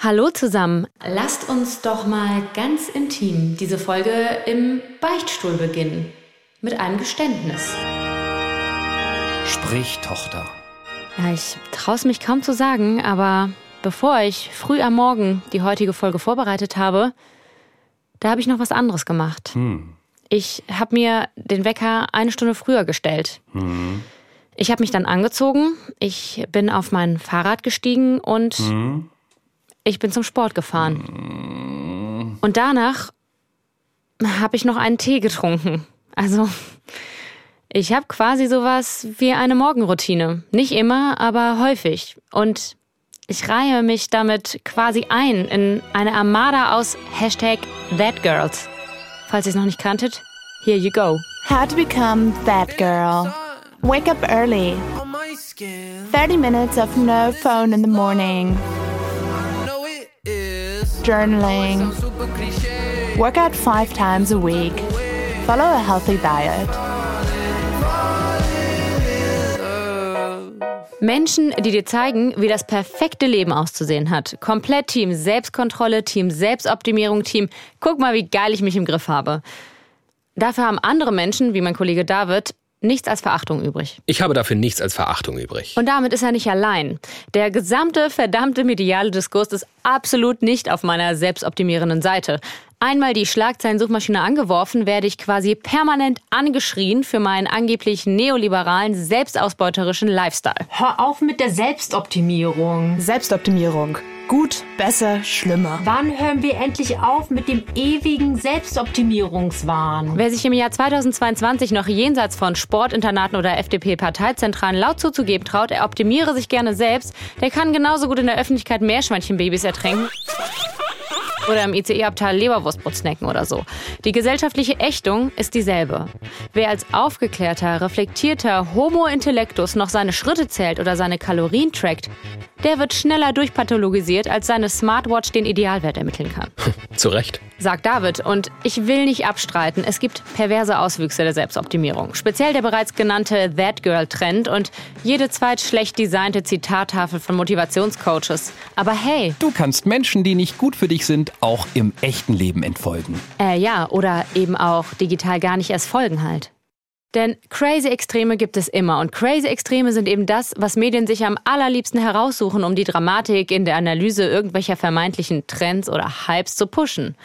Hallo zusammen. Lasst uns doch mal ganz intim diese Folge im Beichtstuhl beginnen. Mit einem Geständnis. Sprich, Tochter. Ja, ich traue es mich kaum zu sagen, aber bevor ich früh am Morgen die heutige Folge vorbereitet habe, da habe ich noch was anderes gemacht. Hm. Ich habe mir den Wecker eine Stunde früher gestellt. Hm. Ich habe mich dann angezogen, ich bin auf mein Fahrrad gestiegen und Hm. Ich bin zum Sport gefahren. Und danach habe ich noch einen Tee getrunken. Also ich habe quasi sowas wie eine Morgenroutine. Nicht immer, aber häufig. Und ich reihe mich damit quasi ein in eine Armada aus Hashtag ThatGirls. Falls ihr es noch nicht kanntet, here you go. How to become that girl. Wake up early. 30 minutes of no phone in the morning. Journaling. Work out five times a week. Follow a healthy diet. Menschen, die dir zeigen, wie das perfekte Leben auszusehen hat. Komplett Team Selbstkontrolle, Team Selbstoptimierung, Team guck mal, wie geil ich mich im Griff habe. Dafür haben andere Menschen, wie mein Kollege David, nichts als Verachtung übrig. Ich habe dafür nichts als Verachtung übrig. Und damit ist er nicht allein. Der gesamte verdammte mediale Diskurs ist absolut nicht auf meiner selbstoptimierenden Seite. Einmal die Schlagzeilensuchmaschine angeworfen, werde ich quasi permanent angeschrien für meinen angeblich neoliberalen, selbstausbeuterischen Lifestyle. Hör auf mit der Selbstoptimierung. Selbstoptimierung. Gut, besser, schlimmer. Wann hören wir endlich auf mit dem ewigen Selbstoptimierungswahn? Wer sich im Jahr 2022 noch jenseits von Sportinternaten oder FDP-Parteizentralen laut zuzugeben traut, er optimiere sich gerne selbst, der kann genauso gut in der Öffentlichkeit Meerschweinchenbabys ertränken. Oder im ICE-Abteil Leberwurstbrot snacken oder so. Die gesellschaftliche Ächtung ist dieselbe. Wer als aufgeklärter, reflektierter Homo intellectus noch seine Schritte zählt oder seine Kalorien trackt, der wird schneller durchpathologisiert, als seine Smartwatch den Idealwert ermitteln kann. Zu Recht. Sagt David. Und ich will nicht abstreiten, es gibt perverse Auswüchse der Selbstoptimierung. Speziell der bereits genannte That Girl-Trend und jede zweit schlecht designte Zitattafel von Motivationscoaches. Aber hey, Du kannst Menschen, die nicht gut für dich sind, auch im echten Leben entfolgen. äh, ja, oder eben auch digital gar nicht erst folgen halt. Denn crazy Extreme gibt es immer und crazy Extreme sind eben das, was Medien sich am allerliebsten heraussuchen, um die Dramatik in der Analyse irgendwelcher vermeintlichen Trends oder Hypes zu pushen.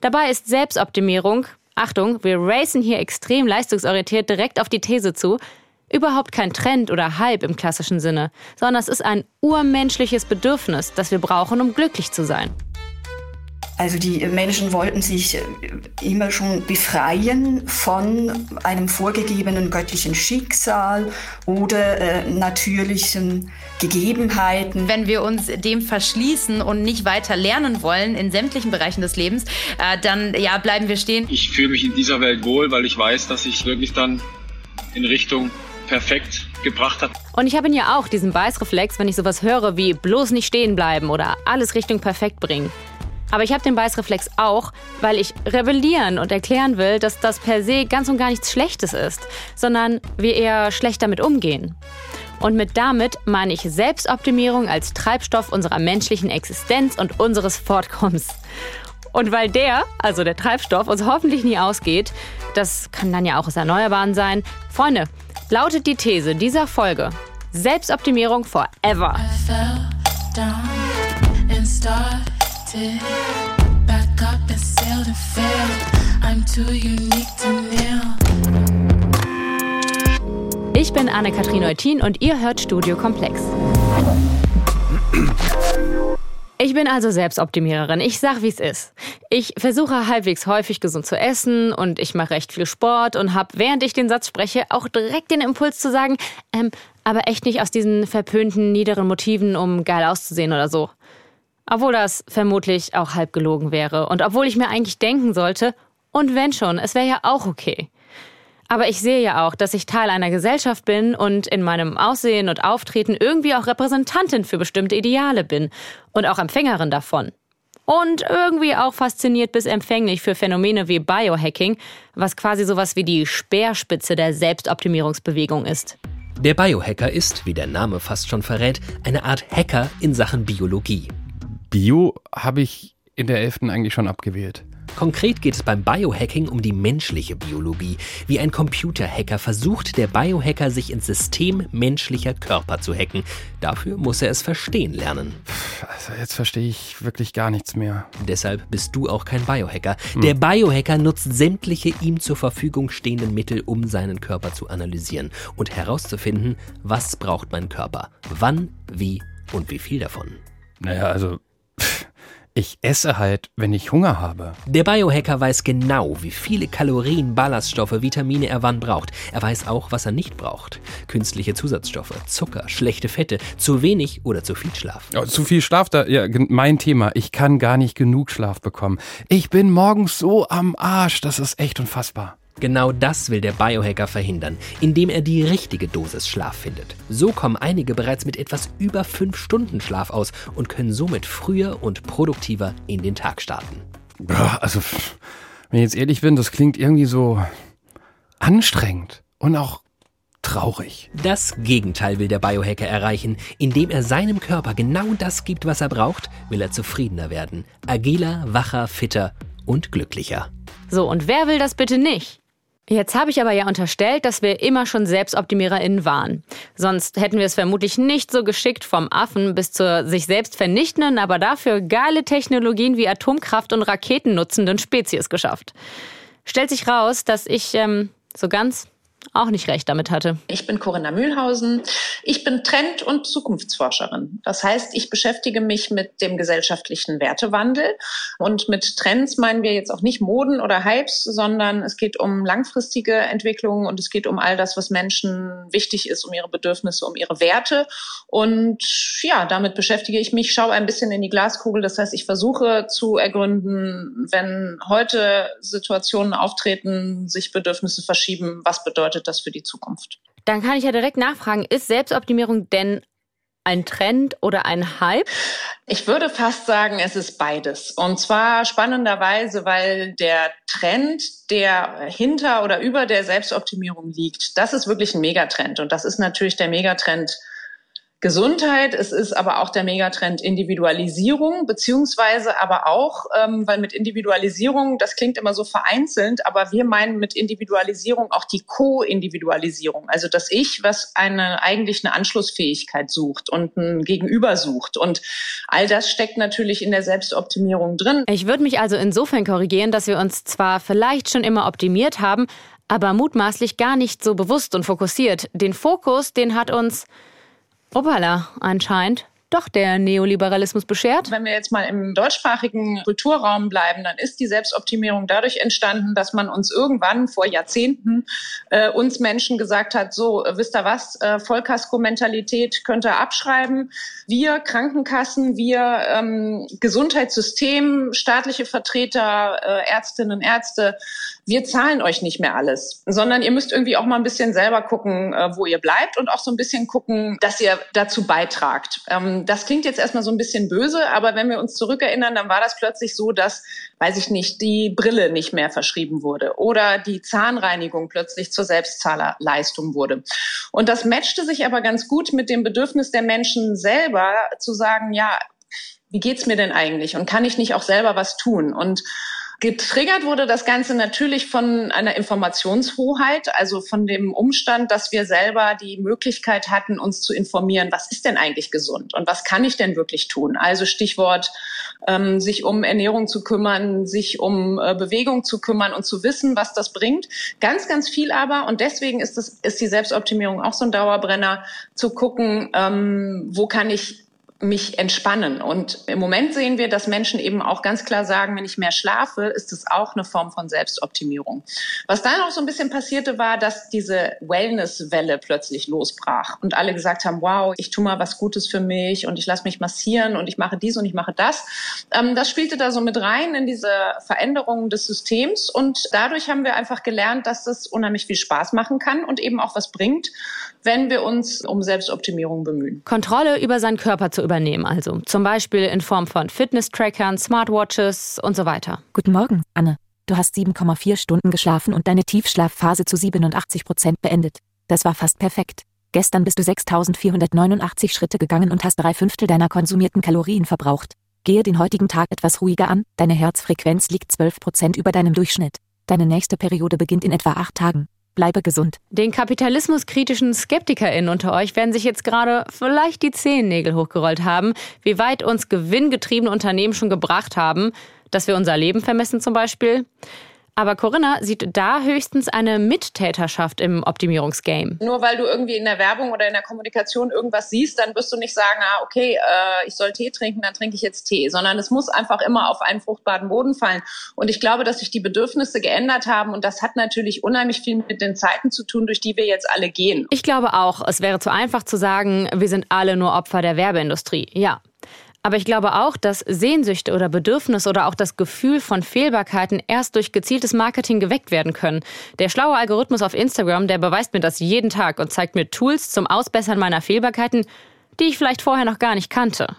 Dabei ist Selbstoptimierung, Achtung, wir racen hier extrem leistungsorientiert direkt auf die These zu, überhaupt kein Trend oder Hype im klassischen Sinne, sondern es ist ein urmenschliches Bedürfnis, das wir brauchen, um glücklich zu sein. Also die Menschen wollten sich äh, immer schon befreien von einem vorgegebenen göttlichen Schicksal oder äh, natürlichen Gegebenheiten. Wenn wir uns dem verschließen und nicht weiter lernen wollen in sämtlichen Bereichen des Lebens, äh, dann ja, bleiben wir stehen. Ich fühle mich in dieser Welt wohl, weil ich weiß, dass ich wirklich dann in Richtung perfekt gebracht habe. Und ich habe ihn ja auch, diesen Beißreflex, wenn ich sowas höre wie bloß nicht stehen bleiben oder alles Richtung perfekt bringen. Aber ich habe den Beißreflex auch, weil ich rebellieren und erklären will, dass das per se ganz und gar nichts Schlechtes ist, sondern wir eher schlecht damit umgehen. Und mit damit meine ich Selbstoptimierung als Treibstoff unserer menschlichen Existenz und unseres Fortkommens. Und weil der, also der Treibstoff, uns hoffentlich nie ausgeht, das kann dann ja auch aus Erneuerbaren sein, Freunde, lautet die These dieser Folge. Selbstoptimierung forever. Ich bin Anne-Kathrin Eutin und ihr hört Studio Komplex. Ich bin also Selbstoptimiererin. Ich sag, wie es ist. Ich versuche halbwegs häufig gesund zu essen und ich mache recht viel Sport und habe, während ich den Satz spreche, auch direkt den Impuls zu sagen, ähm, aber echt nicht aus diesen verpönten, niederen Motiven, um geil auszusehen oder so. Obwohl das vermutlich auch halb gelogen wäre und obwohl ich mir eigentlich denken sollte, und wenn schon, es wäre ja auch okay. Aber ich sehe ja auch, dass ich Teil einer Gesellschaft bin und in meinem Aussehen und Auftreten irgendwie auch Repräsentantin für bestimmte Ideale bin und auch Empfängerin davon. Und irgendwie auch fasziniert bis empfänglich für Phänomene wie Biohacking, was quasi sowas wie die Speerspitze der Selbstoptimierungsbewegung ist. Der Biohacker ist, wie der Name fast schon verrät, eine Art Hacker in Sachen Biologie. Bio habe ich in der 11. eigentlich schon abgewählt. Konkret geht es beim Biohacking um die menschliche Biologie. Wie ein Computerhacker versucht der Biohacker, sich ins System menschlicher Körper zu hacken. Dafür muss er es verstehen lernen. Also jetzt verstehe ich wirklich gar nichts mehr. Deshalb bist du auch kein Biohacker. Der Biohacker nutzt sämtliche ihm zur Verfügung stehenden Mittel, um seinen Körper zu analysieren und herauszufinden, was braucht mein Körper, wann, wie und wie viel davon. Naja, also ich esse halt, wenn ich Hunger habe. Der Biohacker weiß genau, wie viele Kalorien, Ballaststoffe, Vitamine er wann braucht. Er weiß auch, was er nicht braucht. Künstliche Zusatzstoffe, Zucker, schlechte Fette, zu wenig oder zu viel Schlaf. Ja, zu viel Schlaf, da, ja, mein Thema. Ich kann gar nicht genug Schlaf bekommen. Ich bin morgens so am Arsch, das ist echt unfassbar. Genau das will der Biohacker verhindern, indem er die richtige Dosis Schlaf findet. So kommen einige bereits mit etwas über 5 Stunden Schlaf aus und können somit früher und produktiver in den Tag starten. Also, wenn ich jetzt ehrlich bin, das klingt irgendwie so anstrengend und auch traurig. Das Gegenteil will der Biohacker erreichen. Indem er seinem Körper genau das gibt, was er braucht, will er zufriedener werden. Agiler, wacher, fitter und glücklicher. So, und wer will das bitte nicht? Jetzt habe ich aber ja unterstellt, dass wir immer schon SelbstoptimiererInnen waren. Sonst hätten wir es vermutlich nicht so geschickt vom Affen bis zur sich selbst vernichtenden, aber dafür geile Technologien wie Atomkraft und Raketen nutzenden Spezies geschafft. Stellt sich raus, dass ich ähm, so ganz auch nicht recht damit hatte. Ich bin Corinna Mühlhausen. Ich bin Trend- und Zukunftsforscherin. Das heißt, ich beschäftige mich mit dem gesellschaftlichen Wertewandel. Und mit Trends meinen wir jetzt auch nicht Moden oder Hypes, sondern es geht um langfristige Entwicklungen und es geht um all das, was Menschen wichtig ist, um ihre Bedürfnisse, um ihre Werte. Und ja, damit beschäftige ich mich, schaue ein bisschen in die Glaskugel. Das heißt, ich versuche zu ergründen, wenn heute Situationen auftreten, sich Bedürfnisse verschieben, was bedeutet das für die Zukunft? Dann kann ich ja direkt nachfragen, ist Selbstoptimierung denn ein Trend oder ein Hype? Ich würde fast sagen, es ist beides. Und zwar spannenderweise, weil der Trend, der hinter oder über der Selbstoptimierung liegt, das ist wirklich ein Megatrend. Und das ist natürlich der Megatrend Gesundheit. Es ist aber auch der Megatrend Individualisierung, beziehungsweise aber auch, ähm, weil mit Individualisierung, das klingt immer so vereinzelt, aber wir meinen mit Individualisierung auch die Co-Individualisierung. Also das Ich, was eine eigentlich eine Anschlussfähigkeit sucht und ein Gegenüber sucht. Und all das steckt natürlich in der Selbstoptimierung drin. Ich würde mich also insofern korrigieren, dass wir uns zwar vielleicht schon immer optimiert haben, aber mutmaßlich gar nicht so bewusst und fokussiert. Den Fokus, den hat uns Opala anscheinend doch der Neoliberalismus beschert. Wenn wir jetzt mal im deutschsprachigen Kulturraum bleiben, dann ist die Selbstoptimierung dadurch entstanden, dass man uns irgendwann vor Jahrzehnten äh, uns Menschen gesagt hat, so, wisst ihr was, äh, Vollkasko-Mentalität könnt ihr abschreiben. Wir Krankenkassen, wir ähm, Gesundheitssystem, staatliche Vertreter, äh, Ärztinnen, Ärzte, wir zahlen euch nicht mehr alles, sondern ihr müsst irgendwie auch mal ein bisschen selber gucken, äh, wo ihr bleibt und auch so ein bisschen gucken, dass ihr dazu beitragt. Ähm, das klingt jetzt erstmal so ein bisschen böse, aber wenn wir uns zurückerinnern, dann war das plötzlich so, dass, weiß ich nicht, die Brille nicht mehr verschrieben wurde oder die Zahnreinigung plötzlich zur Selbstzahlerleistung wurde. Und das matchte sich aber ganz gut mit dem Bedürfnis der Menschen selber zu sagen, ja, wie geht's mir denn eigentlich und kann ich nicht auch selber was tun? Und Getriggert wurde das Ganze natürlich von einer Informationshoheit, also von dem Umstand, dass wir selber die Möglichkeit hatten, uns zu informieren, was ist denn eigentlich gesund und was kann ich denn wirklich tun? Also Stichwort, ähm, sich um Ernährung zu kümmern, sich um äh, Bewegung zu kümmern und zu wissen, was das bringt. Ganz, ganz viel aber, und deswegen ist, das, ist die Selbstoptimierung auch so ein Dauerbrenner, zu gucken, ähm, wo kann ich mich entspannen. Und im Moment sehen wir, dass Menschen eben auch ganz klar sagen, wenn ich mehr schlafe, ist es auch eine Form von Selbstoptimierung. Was dann auch so ein bisschen passierte, war, dass diese Wellness-Welle plötzlich losbrach und alle gesagt haben, wow, ich tue mal was Gutes für mich und ich lasse mich massieren und ich mache dies und ich mache das. Ähm, das spielte da so mit rein in diese Veränderungen des Systems und dadurch haben wir einfach gelernt, dass das unheimlich viel Spaß machen kann und eben auch was bringt, wenn wir uns um Selbstoptimierung bemühen. Kontrolle über seinen Körper zu übernehmen, also zum Beispiel in Form von Fitness-Trackern, Smartwatches und so weiter. Guten Morgen, Anne. Du hast 7,4 Stunden geschlafen und deine Tiefschlafphase zu 87 Prozent beendet. Das war fast perfekt. Gestern bist du 6489 Schritte gegangen und hast drei Fünftel deiner konsumierten Kalorien verbraucht. Gehe den heutigen Tag etwas ruhiger an, deine Herzfrequenz liegt 12% über deinem Durchschnitt. Deine nächste Periode beginnt in etwa acht Tagen. Bleibe gesund. Den kapitalismuskritischen SkeptikerInnen unter euch werden sich jetzt gerade vielleicht die Zehennägel hochgerollt haben, wie weit uns gewinngetriebene Unternehmen schon gebracht haben, dass wir unser Leben vermessen zum Beispiel. Aber Corinna sieht da höchstens eine Mittäterschaft im Optimierungsgame. Nur weil du irgendwie in der Werbung oder in der Kommunikation irgendwas siehst, dann wirst du nicht sagen, ah, okay, äh, ich soll Tee trinken, dann trinke ich jetzt Tee, sondern es muss einfach immer auf einen fruchtbaren Boden fallen. Und ich glaube, dass sich die Bedürfnisse geändert haben und das hat natürlich unheimlich viel mit den Zeiten zu tun, durch die wir jetzt alle gehen. Ich glaube auch, es wäre zu einfach zu sagen, wir sind alle nur Opfer der Werbeindustrie. Ja, aber ich glaube auch, dass Sehnsüchte oder Bedürfnisse oder auch das Gefühl von Fehlbarkeiten erst durch gezieltes Marketing geweckt werden können. Der schlaue Algorithmus auf Instagram, der beweist mir das jeden Tag und zeigt mir Tools zum Ausbessern meiner Fehlbarkeiten, die ich vielleicht vorher noch gar nicht kannte.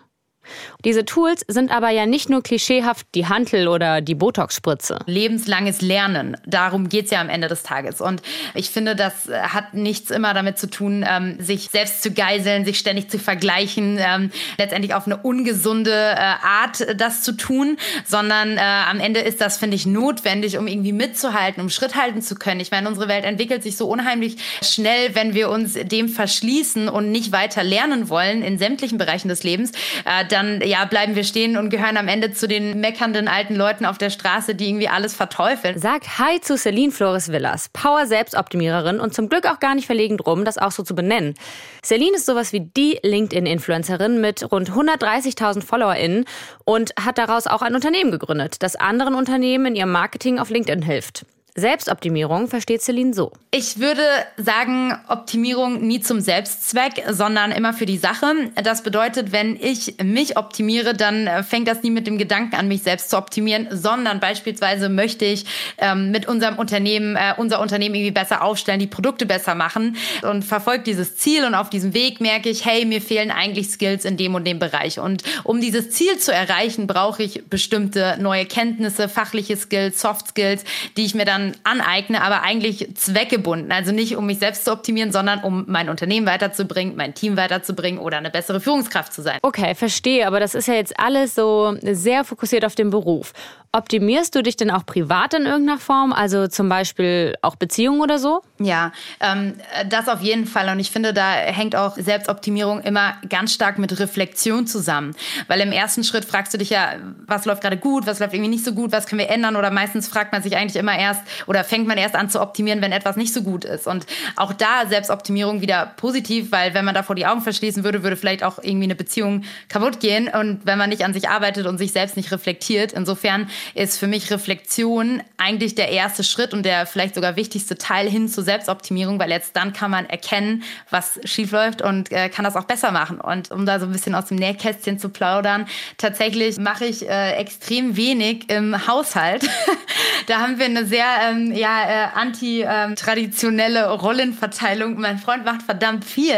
Diese Tools sind aber ja nicht nur klischeehaft die Hantel oder die Botox-Spritze. Lebenslanges Lernen, darum geht's ja am Ende des Tages. Und ich finde, das äh, hat nichts immer damit zu tun, ähm, sich selbst zu geiseln, sich ständig zu vergleichen, ähm, letztendlich auf eine ungesunde äh, Art das zu tun, sondern äh, am Ende ist das, finde ich, notwendig, um irgendwie mitzuhalten, um Schritt halten zu können. Ich meine, unsere Welt entwickelt sich so unheimlich schnell, wenn wir uns dem verschließen und nicht weiter lernen wollen in sämtlichen Bereichen des Lebens. Äh, dann ja, bleiben wir stehen und gehören am Ende zu den meckernden alten Leuten auf der Straße, die irgendwie alles verteufeln. Sagt Hi zu Celine Flores Villas, Power-Selbstoptimiererin und zum Glück auch gar nicht verlegen drum, das auch so zu benennen. Celine ist sowas wie die LinkedIn-Influencerin mit rund 130.000 FollowerInnen und hat daraus auch ein Unternehmen gegründet, das anderen Unternehmen in ihrem Marketing auf LinkedIn hilft. Selbstoptimierung versteht Celine so. Ich würde sagen, Optimierung nie zum Selbstzweck, sondern immer für die Sache. Das bedeutet, wenn ich mich optimiere, dann äh, fängt das nie mit dem Gedanken an, mich selbst zu optimieren, sondern beispielsweise möchte ich ähm, mit unserem Unternehmen, äh, unser Unternehmen irgendwie besser aufstellen, die Produkte besser machen und verfolge dieses Ziel und auf diesem Weg merke ich, hey, mir fehlen eigentlich Skills in dem und dem Bereich. Und um dieses Ziel zu erreichen, brauche ich bestimmte neue Kenntnisse, fachliche Skills, Soft Skills, die ich mir dann aneigne, aber eigentlich zweckgebunden. Also nicht, um mich selbst zu optimieren, sondern um mein Unternehmen weiterzubringen, mein Team weiterzubringen oder eine bessere Führungskraft zu sein. Okay, verstehe, aber das ist ja jetzt alles so sehr fokussiert auf den Beruf. Optimierst du dich denn auch privat in irgendeiner Form? Also zum Beispiel auch Beziehungen oder so? Ja, ähm, das auf jeden Fall. Und ich finde, da hängt auch Selbstoptimierung immer ganz stark mit Reflexion zusammen. Weil im ersten Schritt fragst du dich ja, was läuft gerade gut, was läuft irgendwie nicht so gut, was können wir ändern? Oder meistens fragt man sich eigentlich immer erst oder fängt man erst an zu optimieren, wenn etwas nicht so gut ist. Und auch da Selbstoptimierung wieder positiv, weil wenn man davor die Augen verschließen würde, würde vielleicht auch irgendwie eine Beziehung kaputt gehen. Und wenn man nicht an sich arbeitet und sich selbst nicht reflektiert. Insofern ist für mich Reflexion eigentlich der erste Schritt und der vielleicht sogar wichtigste Teil hin zur Selbstoptimierung, weil jetzt dann kann man erkennen, was schief läuft und äh, kann das auch besser machen. Und um da so ein bisschen aus dem Nähkästchen zu plaudern, tatsächlich mache ich äh, extrem wenig im Haushalt. da haben wir eine sehr ähm, ja, äh, anti-traditionelle ähm, Rollenverteilung. Mein Freund macht verdammt viel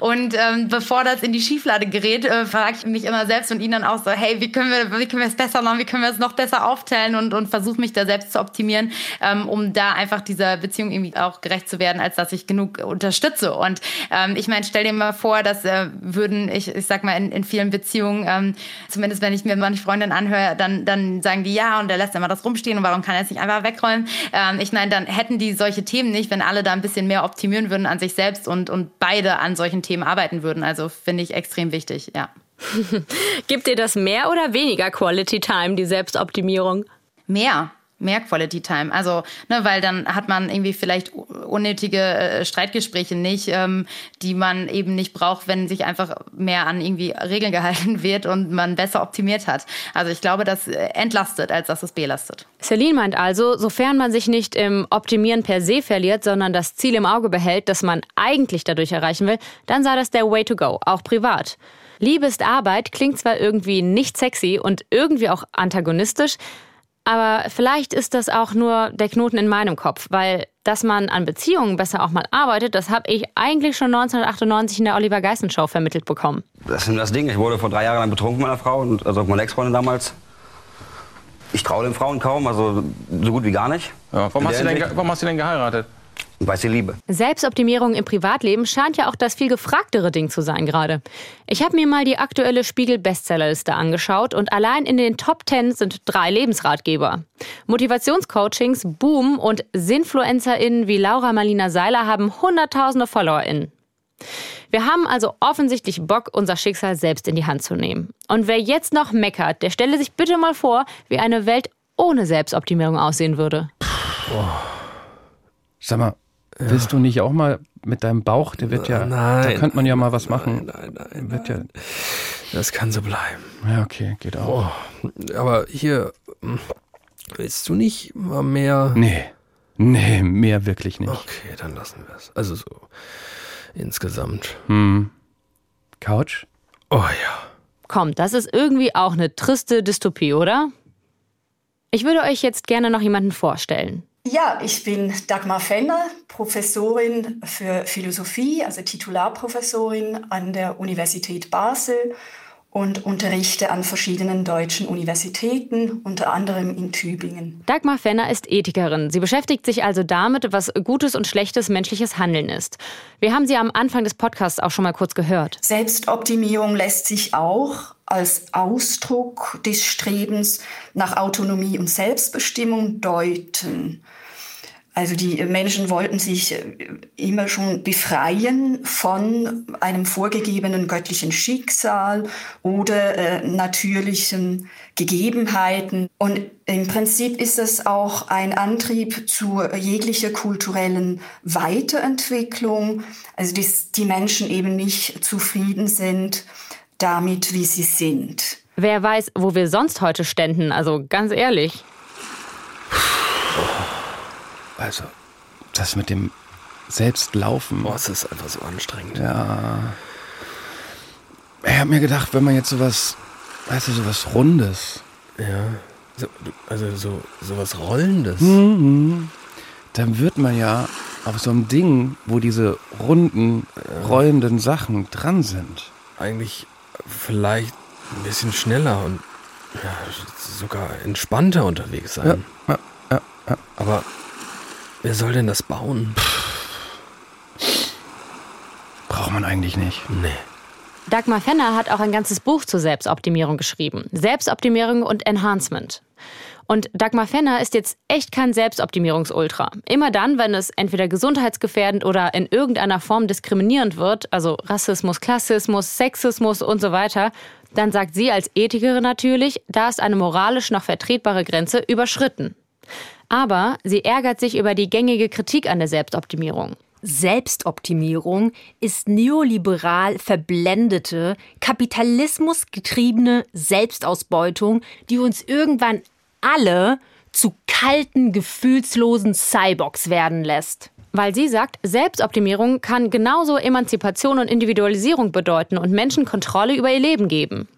und ähm, bevor das in die Schieflade gerät, äh, frage ich mich immer selbst und ihn dann auch so, hey, wie können wir, wie können wir es besser machen, wie können wir es noch besser aufteilen und, und versuche mich da selbst zu optimieren, ähm, um da einfach dieser Beziehung irgendwie auch gerecht zu werden, als dass ich genug unterstütze. Und ähm, ich meine, stell dir mal vor, dass äh, würden, ich, ich sag mal, in, in vielen Beziehungen, ähm, zumindest wenn ich mir meine Freundin anhöre, dann, dann sagen die ja und der lässt immer das rumstehen und warum kann er es nicht einfach wegräumen? Ähm, ich meine, dann hätten die solche Themen nicht, wenn alle da ein bisschen mehr optimieren würden an sich selbst und, und beide an solchen Themen arbeiten würden. Also finde ich extrem wichtig, ja. Gibt dir das mehr oder weniger Quality Time, die Selbstoptimierung? Mehr mehr Quality Time. Also, ne, weil dann hat man irgendwie vielleicht unnötige äh, Streitgespräche nicht, ähm, die man eben nicht braucht, wenn sich einfach mehr an irgendwie Regeln gehalten wird und man besser optimiert hat. Also ich glaube, das äh, entlastet, als dass es belastet. Celine meint also, sofern man sich nicht im Optimieren per se verliert, sondern das Ziel im Auge behält, das man eigentlich dadurch erreichen will, dann sei das der Way to go, auch privat. Liebe ist Arbeit klingt zwar irgendwie nicht sexy und irgendwie auch antagonistisch, aber vielleicht ist das auch nur der Knoten in meinem Kopf, weil dass man an Beziehungen besser auch mal arbeitet, das habe ich eigentlich schon 1998 in der Oliver Geissen Show vermittelt bekommen. Das ist das Ding. Ich wurde vor drei Jahren lang betrunken mit meiner Frau, und, also meine Ex-Freundin damals. Ich traue den Frauen kaum, also so gut wie gar nicht. Ja, warum, hast du denn, warum hast du denn geheiratet? Und weiß sie liebe. Selbstoptimierung im Privatleben scheint ja auch das viel gefragtere Ding zu sein gerade. Ich habe mir mal die aktuelle Spiegel-Bestsellerliste angeschaut und allein in den Top 10 sind drei Lebensratgeber. Motivationscoachings boomen und SinfluencerInnen wie Laura Marlina Seiler haben hunderttausende FollowerInnen. Wir haben also offensichtlich Bock, unser Schicksal selbst in die Hand zu nehmen. Und wer jetzt noch meckert, der stelle sich bitte mal vor, wie eine Welt ohne Selbstoptimierung aussehen würde. Sag mal, willst du nicht auch mal mit deinem Bauch, der wird ja, Nein, da könnte man ja mal was machen. Nein, nein, Wird ja, Das kann so bleiben. ja, okay, geht auch. Oh, aber hier, hm, willst du nicht mal mehr? Nee, nee, mehr wirklich nicht. Okay, dann lassen wir es. Also so insgesamt. Hm. Couch? Oh ja. Komm, das ist irgendwie auch eine triste Dystopie, oder? Ich würde euch jetzt gerne noch jemanden vorstellen. Ja, ich bin Dagmar Fenner, Professorin für Philosophie, also Titularprofessorin an der Universität Basel und unterrichte an verschiedenen deutschen Universitäten, unter anderem in Tübingen. Dagmar Fenner ist Ethikerin. Sie beschäftigt sich also damit, was gutes und schlechtes menschliches Handeln ist. Wir haben sie am Anfang des Podcasts auch schon mal kurz gehört. Selbstoptimierung lässt sich auch als Ausdruck des Strebens nach Autonomie und Selbstbestimmung deuten. Also die Menschen wollten sich immer schon befreien von einem vorgegebenen göttlichen Schicksal oder äh, natürlichen Gegebenheiten. Und im Prinzip ist es auch ein Antrieb zu jeglicher kulturellen Weiterentwicklung, also dass die Menschen eben nicht zufrieden sind damit, wie sie sind. Wer weiß, wo wir sonst heute ständen, also ganz ehrlich. Also, das mit dem Selbstlaufen. Boah, es ist einfach so anstrengend. Ja. Ich habe mir gedacht, wenn man jetzt sowas, weißt du, sowas Rundes. Ja. So, also so sowas Rollendes. Mhm. Dann wird man ja auf so einem Ding, wo diese runden, rollenden Sachen dran sind. Eigentlich vielleicht ein bisschen schneller und ja, sogar entspannter unterwegs sein. Ja, ja, ja. Aber wer soll denn das bauen? Braucht man eigentlich nicht. Nee. Dagmar Fenner hat auch ein ganzes Buch zur Selbstoptimierung geschrieben. Selbstoptimierung und Enhancement. Und Dagmar Fenner ist jetzt echt kein Selbstoptimierungsultra. Immer dann, wenn es entweder gesundheitsgefährdend oder in irgendeiner Form diskriminierend wird, also Rassismus, Klassismus, Sexismus und so weiter, dann sagt sie als Ethikerin natürlich, da ist eine moralisch noch vertretbare Grenze überschritten. Aber sie ärgert sich über die gängige Kritik an der Selbstoptimierung. Selbstoptimierung ist neoliberal verblendete, kapitalismusgetriebene Selbstausbeutung, die uns irgendwann alle zu kalten, gefühlslosen Cyborgs werden lässt. Weil sie sagt, Selbstoptimierung kann genauso Emanzipation und Individualisierung bedeuten und Menschen Kontrolle über ihr Leben geben.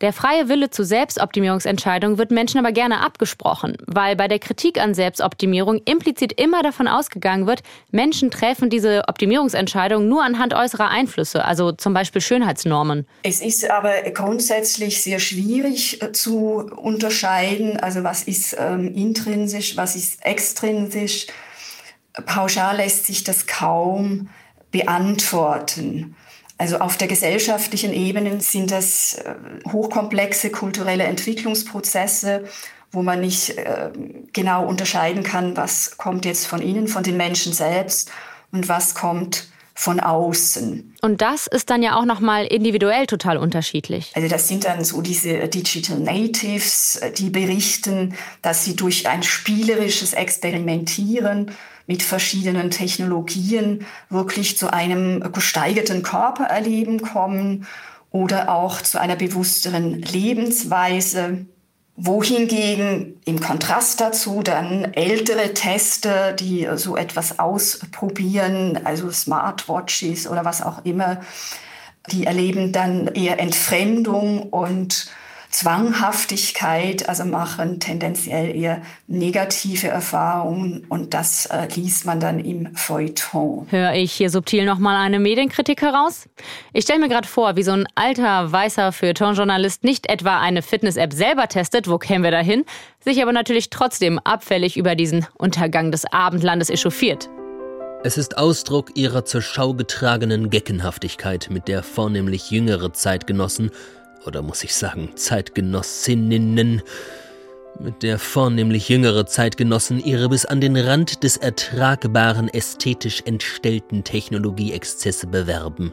Der freie Wille zu Selbstoptimierungsentscheidungen wird Menschen aber gerne abgesprochen, weil bei der Kritik an Selbstoptimierung implizit immer davon ausgegangen wird, Menschen treffen diese Optimierungsentscheidungen nur anhand äußerer Einflüsse, also zum Beispiel Schönheitsnormen. Es ist aber grundsätzlich sehr schwierig äh, zu unterscheiden, also was ist ähm, intrinsisch, was ist extrinsisch. Pauschal lässt sich das kaum beantworten. Also auf der gesellschaftlichen Ebene sind das äh, hochkomplexe kulturelle Entwicklungsprozesse, wo man nicht äh, genau unterscheiden kann, was kommt jetzt von innen, von den Menschen selbst und was kommt von außen. Und das ist dann ja auch nochmal individuell total unterschiedlich. Also das sind dann so diese Digital Natives, äh, die berichten, dass sie durch ein spielerisches Experimentieren mit verschiedenen Technologien wirklich zu einem gesteigerten Körpererleben kommen oder auch zu einer bewussteren Lebensweise. Wohingegen im Kontrast dazu dann ältere Tester, die so etwas ausprobieren, also Smartwatches oder was auch immer, die erleben dann eher Entfremdung und Zwanghaftigkeit, also machen tendenziell eher negative Erfahrungen und das äh, liest man dann im Feuilleton. Höre ich hier subtil nochmal eine Medienkritik heraus? Ich stelle mir gerade vor, wie so ein alter, weißer Feuilleton-Journalist nicht etwa eine Fitness-App selber testet, wo kämen wir dahin, sich aber natürlich trotzdem abfällig über diesen Untergang des Abendlandes echauffiert. Es ist Ausdruck ihrer zur Schau getragenen Geckenhaftigkeit, mit der vornehmlich jüngere Zeitgenossen, oder muss ich sagen Zeitgenossinnen, mit der vornehmlich jüngere Zeitgenossen ihre bis an den Rand des Ertragbaren ästhetisch entstellten Technologieexzesse bewerben.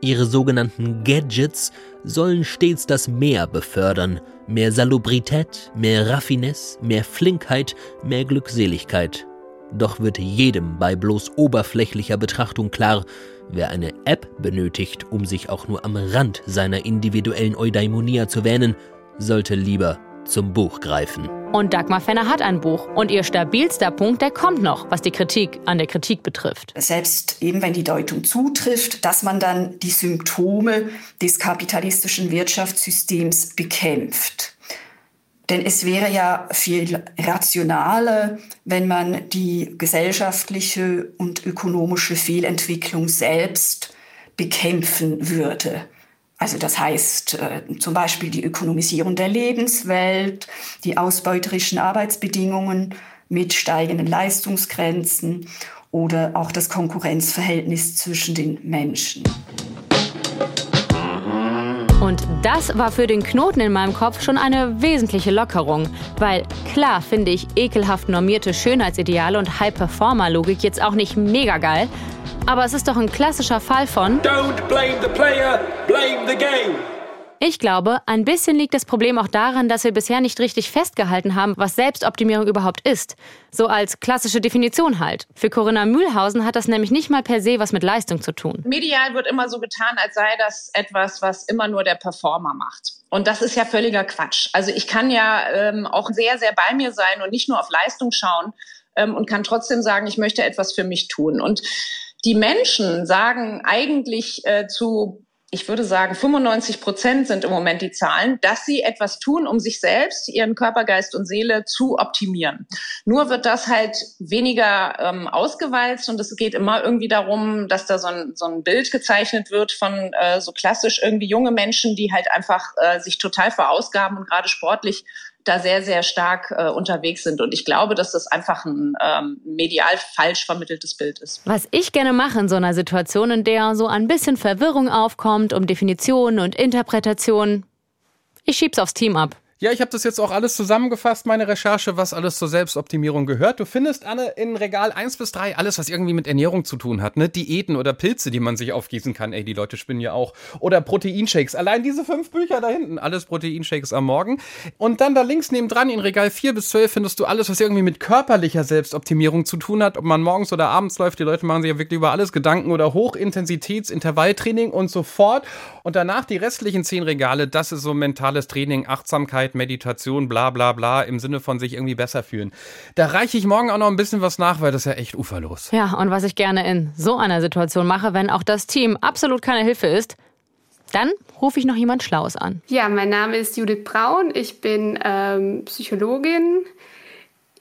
Ihre sogenannten Gadgets sollen stets das Mehr befördern. Mehr Salubrität, mehr Raffinesse, mehr Flinkheit, mehr Glückseligkeit. Doch wird jedem bei bloß oberflächlicher Betrachtung klar, wer eine App benötigt, um sich auch nur am Rand seiner individuellen Eudaimonia zu wähnen, sollte lieber zum Buch greifen. Und Dagmar Fenner hat ein Buch. Und ihr stabilster Punkt, der kommt noch, was die Kritik an der Kritik betrifft. Selbst eben wenn die Deutung zutrifft, dass man dann die Symptome des kapitalistischen Wirtschaftssystems bekämpft. Denn es wäre ja viel rationaler, wenn man die gesellschaftliche und ökonomische Fehlentwicklung selbst bekämpfen würde. Also das heißt äh, zum Beispiel die Ökonomisierung der Lebenswelt, die ausbeuterischen Arbeitsbedingungen mit steigenden Leistungsgrenzen oder auch das Konkurrenzverhältnis zwischen den Menschen. Und das war für den Knoten in meinem Kopf schon eine wesentliche Lockerung. Weil klar finde ich ekelhaft normierte Schönheitsideale und High-Performer-Logik jetzt auch nicht mega geil. Aber es ist doch ein klassischer Fall von Don't blame the player, blame the game. Ich glaube, ein bisschen liegt das Problem auch daran, dass wir bisher nicht richtig festgehalten haben, was Selbstoptimierung überhaupt ist. So als klassische Definition halt. Für Corinna Mühlhausen hat das nämlich nicht mal per se was mit Leistung zu tun. Medial wird immer so getan, als sei das etwas, was immer nur der Performer macht. Und das ist ja völliger Quatsch. Also ich kann ja ähm, auch sehr, sehr bei mir sein und nicht nur auf Leistung schauen ähm, und kann trotzdem sagen, ich möchte etwas für mich tun. Und die Menschen sagen eigentlich äh, zu ich würde sagen, 95 Prozent sind im Moment die Zahlen, dass sie etwas tun, um sich selbst, ihren Körper, Geist und Seele zu optimieren. Nur wird das halt weniger ähm, ausgewalzt und es geht immer irgendwie darum, dass da so ein, so ein Bild gezeichnet wird von äh, so klassisch irgendwie junge Menschen, die halt einfach äh, sich total verausgaben und gerade sportlich da sehr, sehr stark äh, unterwegs sind. Und ich glaube, dass das einfach ein ähm, medial falsch vermitteltes Bild ist. Was ich gerne mache in so einer Situation, in der so ein bisschen Verwirrung aufkommt um Definitionen und Interpretationen, ich schieb's aufs Team ab. Ja, ich habe das jetzt auch alles zusammengefasst, meine Recherche, was alles zur Selbstoptimierung gehört. Du findest, Anne, in Regal 1 bis 3 alles, was irgendwie mit Ernährung zu tun hat. Ne? Diäten oder Pilze, die man sich aufgießen kann. Ey, die Leute spinnen ja auch. Oder Proteinshakes. Allein diese fünf Bücher da hinten. Alles Proteinshakes am Morgen. Und dann da links nebendran in Regal 4 bis 12 findest du alles, was irgendwie mit körperlicher Selbstoptimierung zu tun hat. Ob man morgens oder abends läuft. Die Leute machen sich ja wirklich über alles Gedanken. Oder Hochintensitäts-Intervalltraining und so fort. Und danach die restlichen zehn Regale. Das ist so mentales Training, Achtsamkeit, Meditation, bla bla bla, im Sinne von sich irgendwie besser fühlen. Da reiche ich morgen auch noch ein bisschen was nach, weil das ist ja echt uferlos. Ja, und was ich gerne in so einer Situation mache, wenn auch das Team absolut keine Hilfe ist, dann rufe ich noch jemand Schlaues an. Ja, mein Name ist Judith Braun. Ich bin ähm, Psychologin.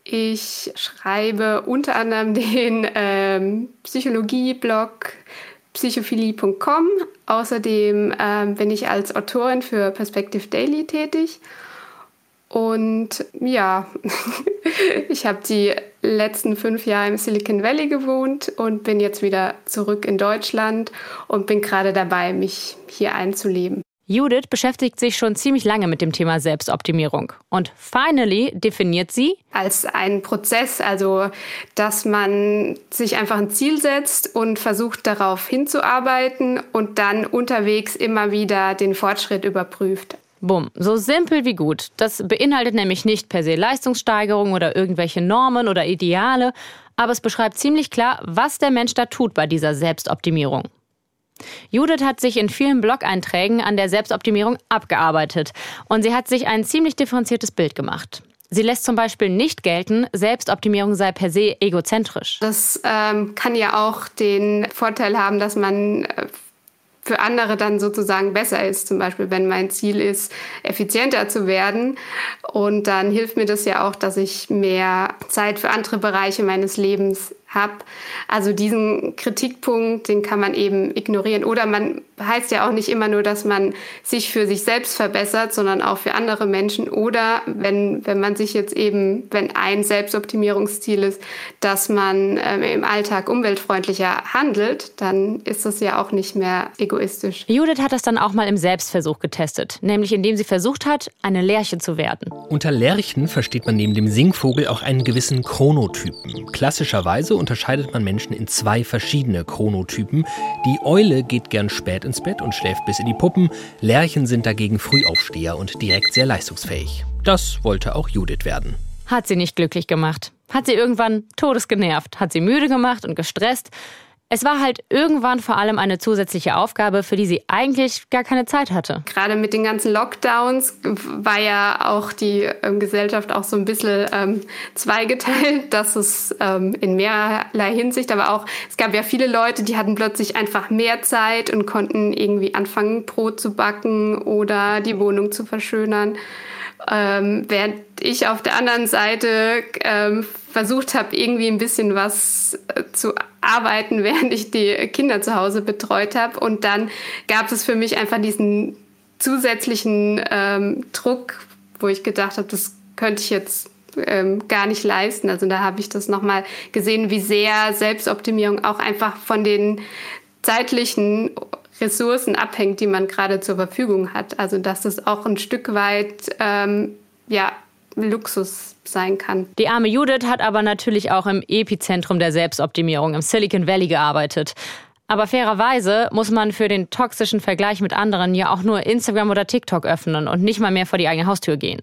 Ich schreibe unter anderem den ähm, Psychologie-Blog psychophilie.com. Außerdem ähm, bin ich als Autorin für Perspective Daily tätig. Und ja, ich habe die letzten fünf Jahre im Silicon Valley gewohnt und bin jetzt wieder zurück in Deutschland und bin gerade dabei, mich hier einzuleben. Judith beschäftigt sich schon ziemlich lange mit dem Thema Selbstoptimierung. Und finally definiert sie als einen Prozess, also dass man sich einfach ein Ziel setzt und versucht darauf hinzuarbeiten und dann unterwegs immer wieder den Fortschritt überprüft. Bumm, so simpel wie gut. Das beinhaltet nämlich nicht per se Leistungssteigerung oder irgendwelche Normen oder Ideale, aber es beschreibt ziemlich klar, was der Mensch da tut bei dieser Selbstoptimierung. Judith hat sich in vielen Blog-Einträgen an der Selbstoptimierung abgearbeitet und sie hat sich ein ziemlich differenziertes Bild gemacht. Sie lässt zum Beispiel nicht gelten, Selbstoptimierung sei per se egozentrisch. Das ähm, kann ja auch den Vorteil haben, dass man äh, für andere dann sozusagen besser ist. Zum Beispiel, wenn mein Ziel ist, effizienter zu werden. Und dann hilft mir das ja auch, dass ich mehr Zeit für andere Bereiche meines Lebens habe. Also diesen Kritikpunkt, den kann man eben ignorieren. Oder man heißt ja auch nicht immer nur, dass man sich für sich selbst verbessert, sondern auch für andere Menschen. Oder wenn, wenn man sich jetzt eben, wenn ein Selbstoptimierungsziel ist, dass man ähm, im Alltag umweltfreundlicher handelt, dann ist das ja auch nicht mehr egoistisch. Judith hat das dann auch mal im Selbstversuch getestet, nämlich indem sie versucht hat, eine Lerche zu werden. Unter Lerchen versteht man neben dem Singvogel auch einen gewissen Chronotypen. Klassischerweise unterscheidet man Menschen in zwei verschiedene Chronotypen. Die Eule geht gern spät ins Bett und schläft bis in die Puppen. Lerchen sind dagegen Frühaufsteher und direkt sehr leistungsfähig. Das wollte auch Judith werden. Hat sie nicht glücklich gemacht. Hat sie irgendwann todesgenervt, hat sie müde gemacht und gestresst. Es war halt irgendwann vor allem eine zusätzliche Aufgabe, für die sie eigentlich gar keine Zeit hatte. Gerade mit den ganzen Lockdowns war ja auch die ähm, Gesellschaft auch so ein bisschen ähm, zweigeteilt, dass es ähm, in mehrerlei Hinsicht, aber auch es gab ja viele Leute, die hatten plötzlich einfach mehr Zeit und konnten irgendwie anfangen, Brot zu backen oder die Wohnung zu verschönern. Ähm, während ich auf der anderen Seite ähm, versucht habe, irgendwie ein bisschen was äh, zu arbeiten, während ich die Kinder zu Hause betreut habe. Und dann gab es für mich einfach diesen zusätzlichen ähm, Druck, wo ich gedacht habe, das könnte ich jetzt ähm, gar nicht leisten. Also da habe ich das nochmal gesehen, wie sehr Selbstoptimierung auch einfach von den zeitlichen Ressourcen abhängt, die man gerade zur Verfügung hat. Also dass das auch ein Stück weit ähm, ja, Luxus sein kann. Die arme Judith hat aber natürlich auch im Epizentrum der Selbstoptimierung im Silicon Valley gearbeitet. Aber fairerweise muss man für den toxischen Vergleich mit anderen ja auch nur Instagram oder TikTok öffnen und nicht mal mehr vor die eigene Haustür gehen.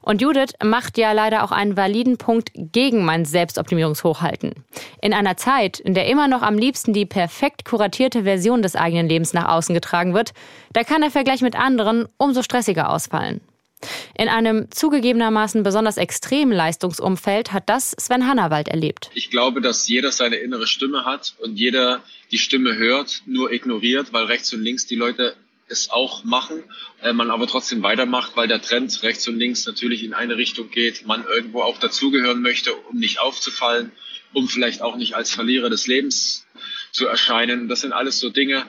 Und Judith macht ja leider auch einen validen Punkt gegen mein Selbstoptimierungshochhalten. In einer Zeit, in der immer noch am liebsten die perfekt kuratierte Version des eigenen Lebens nach außen getragen wird, da kann der Vergleich mit anderen umso stressiger ausfallen. In einem zugegebenermaßen besonders extremen Leistungsumfeld hat das Sven Hannawald erlebt. Ich glaube, dass jeder seine innere Stimme hat und jeder die Stimme hört, nur ignoriert, weil rechts und links die Leute es auch machen, äh, man aber trotzdem weitermacht, weil der Trend rechts und links natürlich in eine Richtung geht, man irgendwo auch dazugehören möchte, um nicht aufzufallen, um vielleicht auch nicht als Verlierer des Lebens zu erscheinen. Das sind alles so Dinge.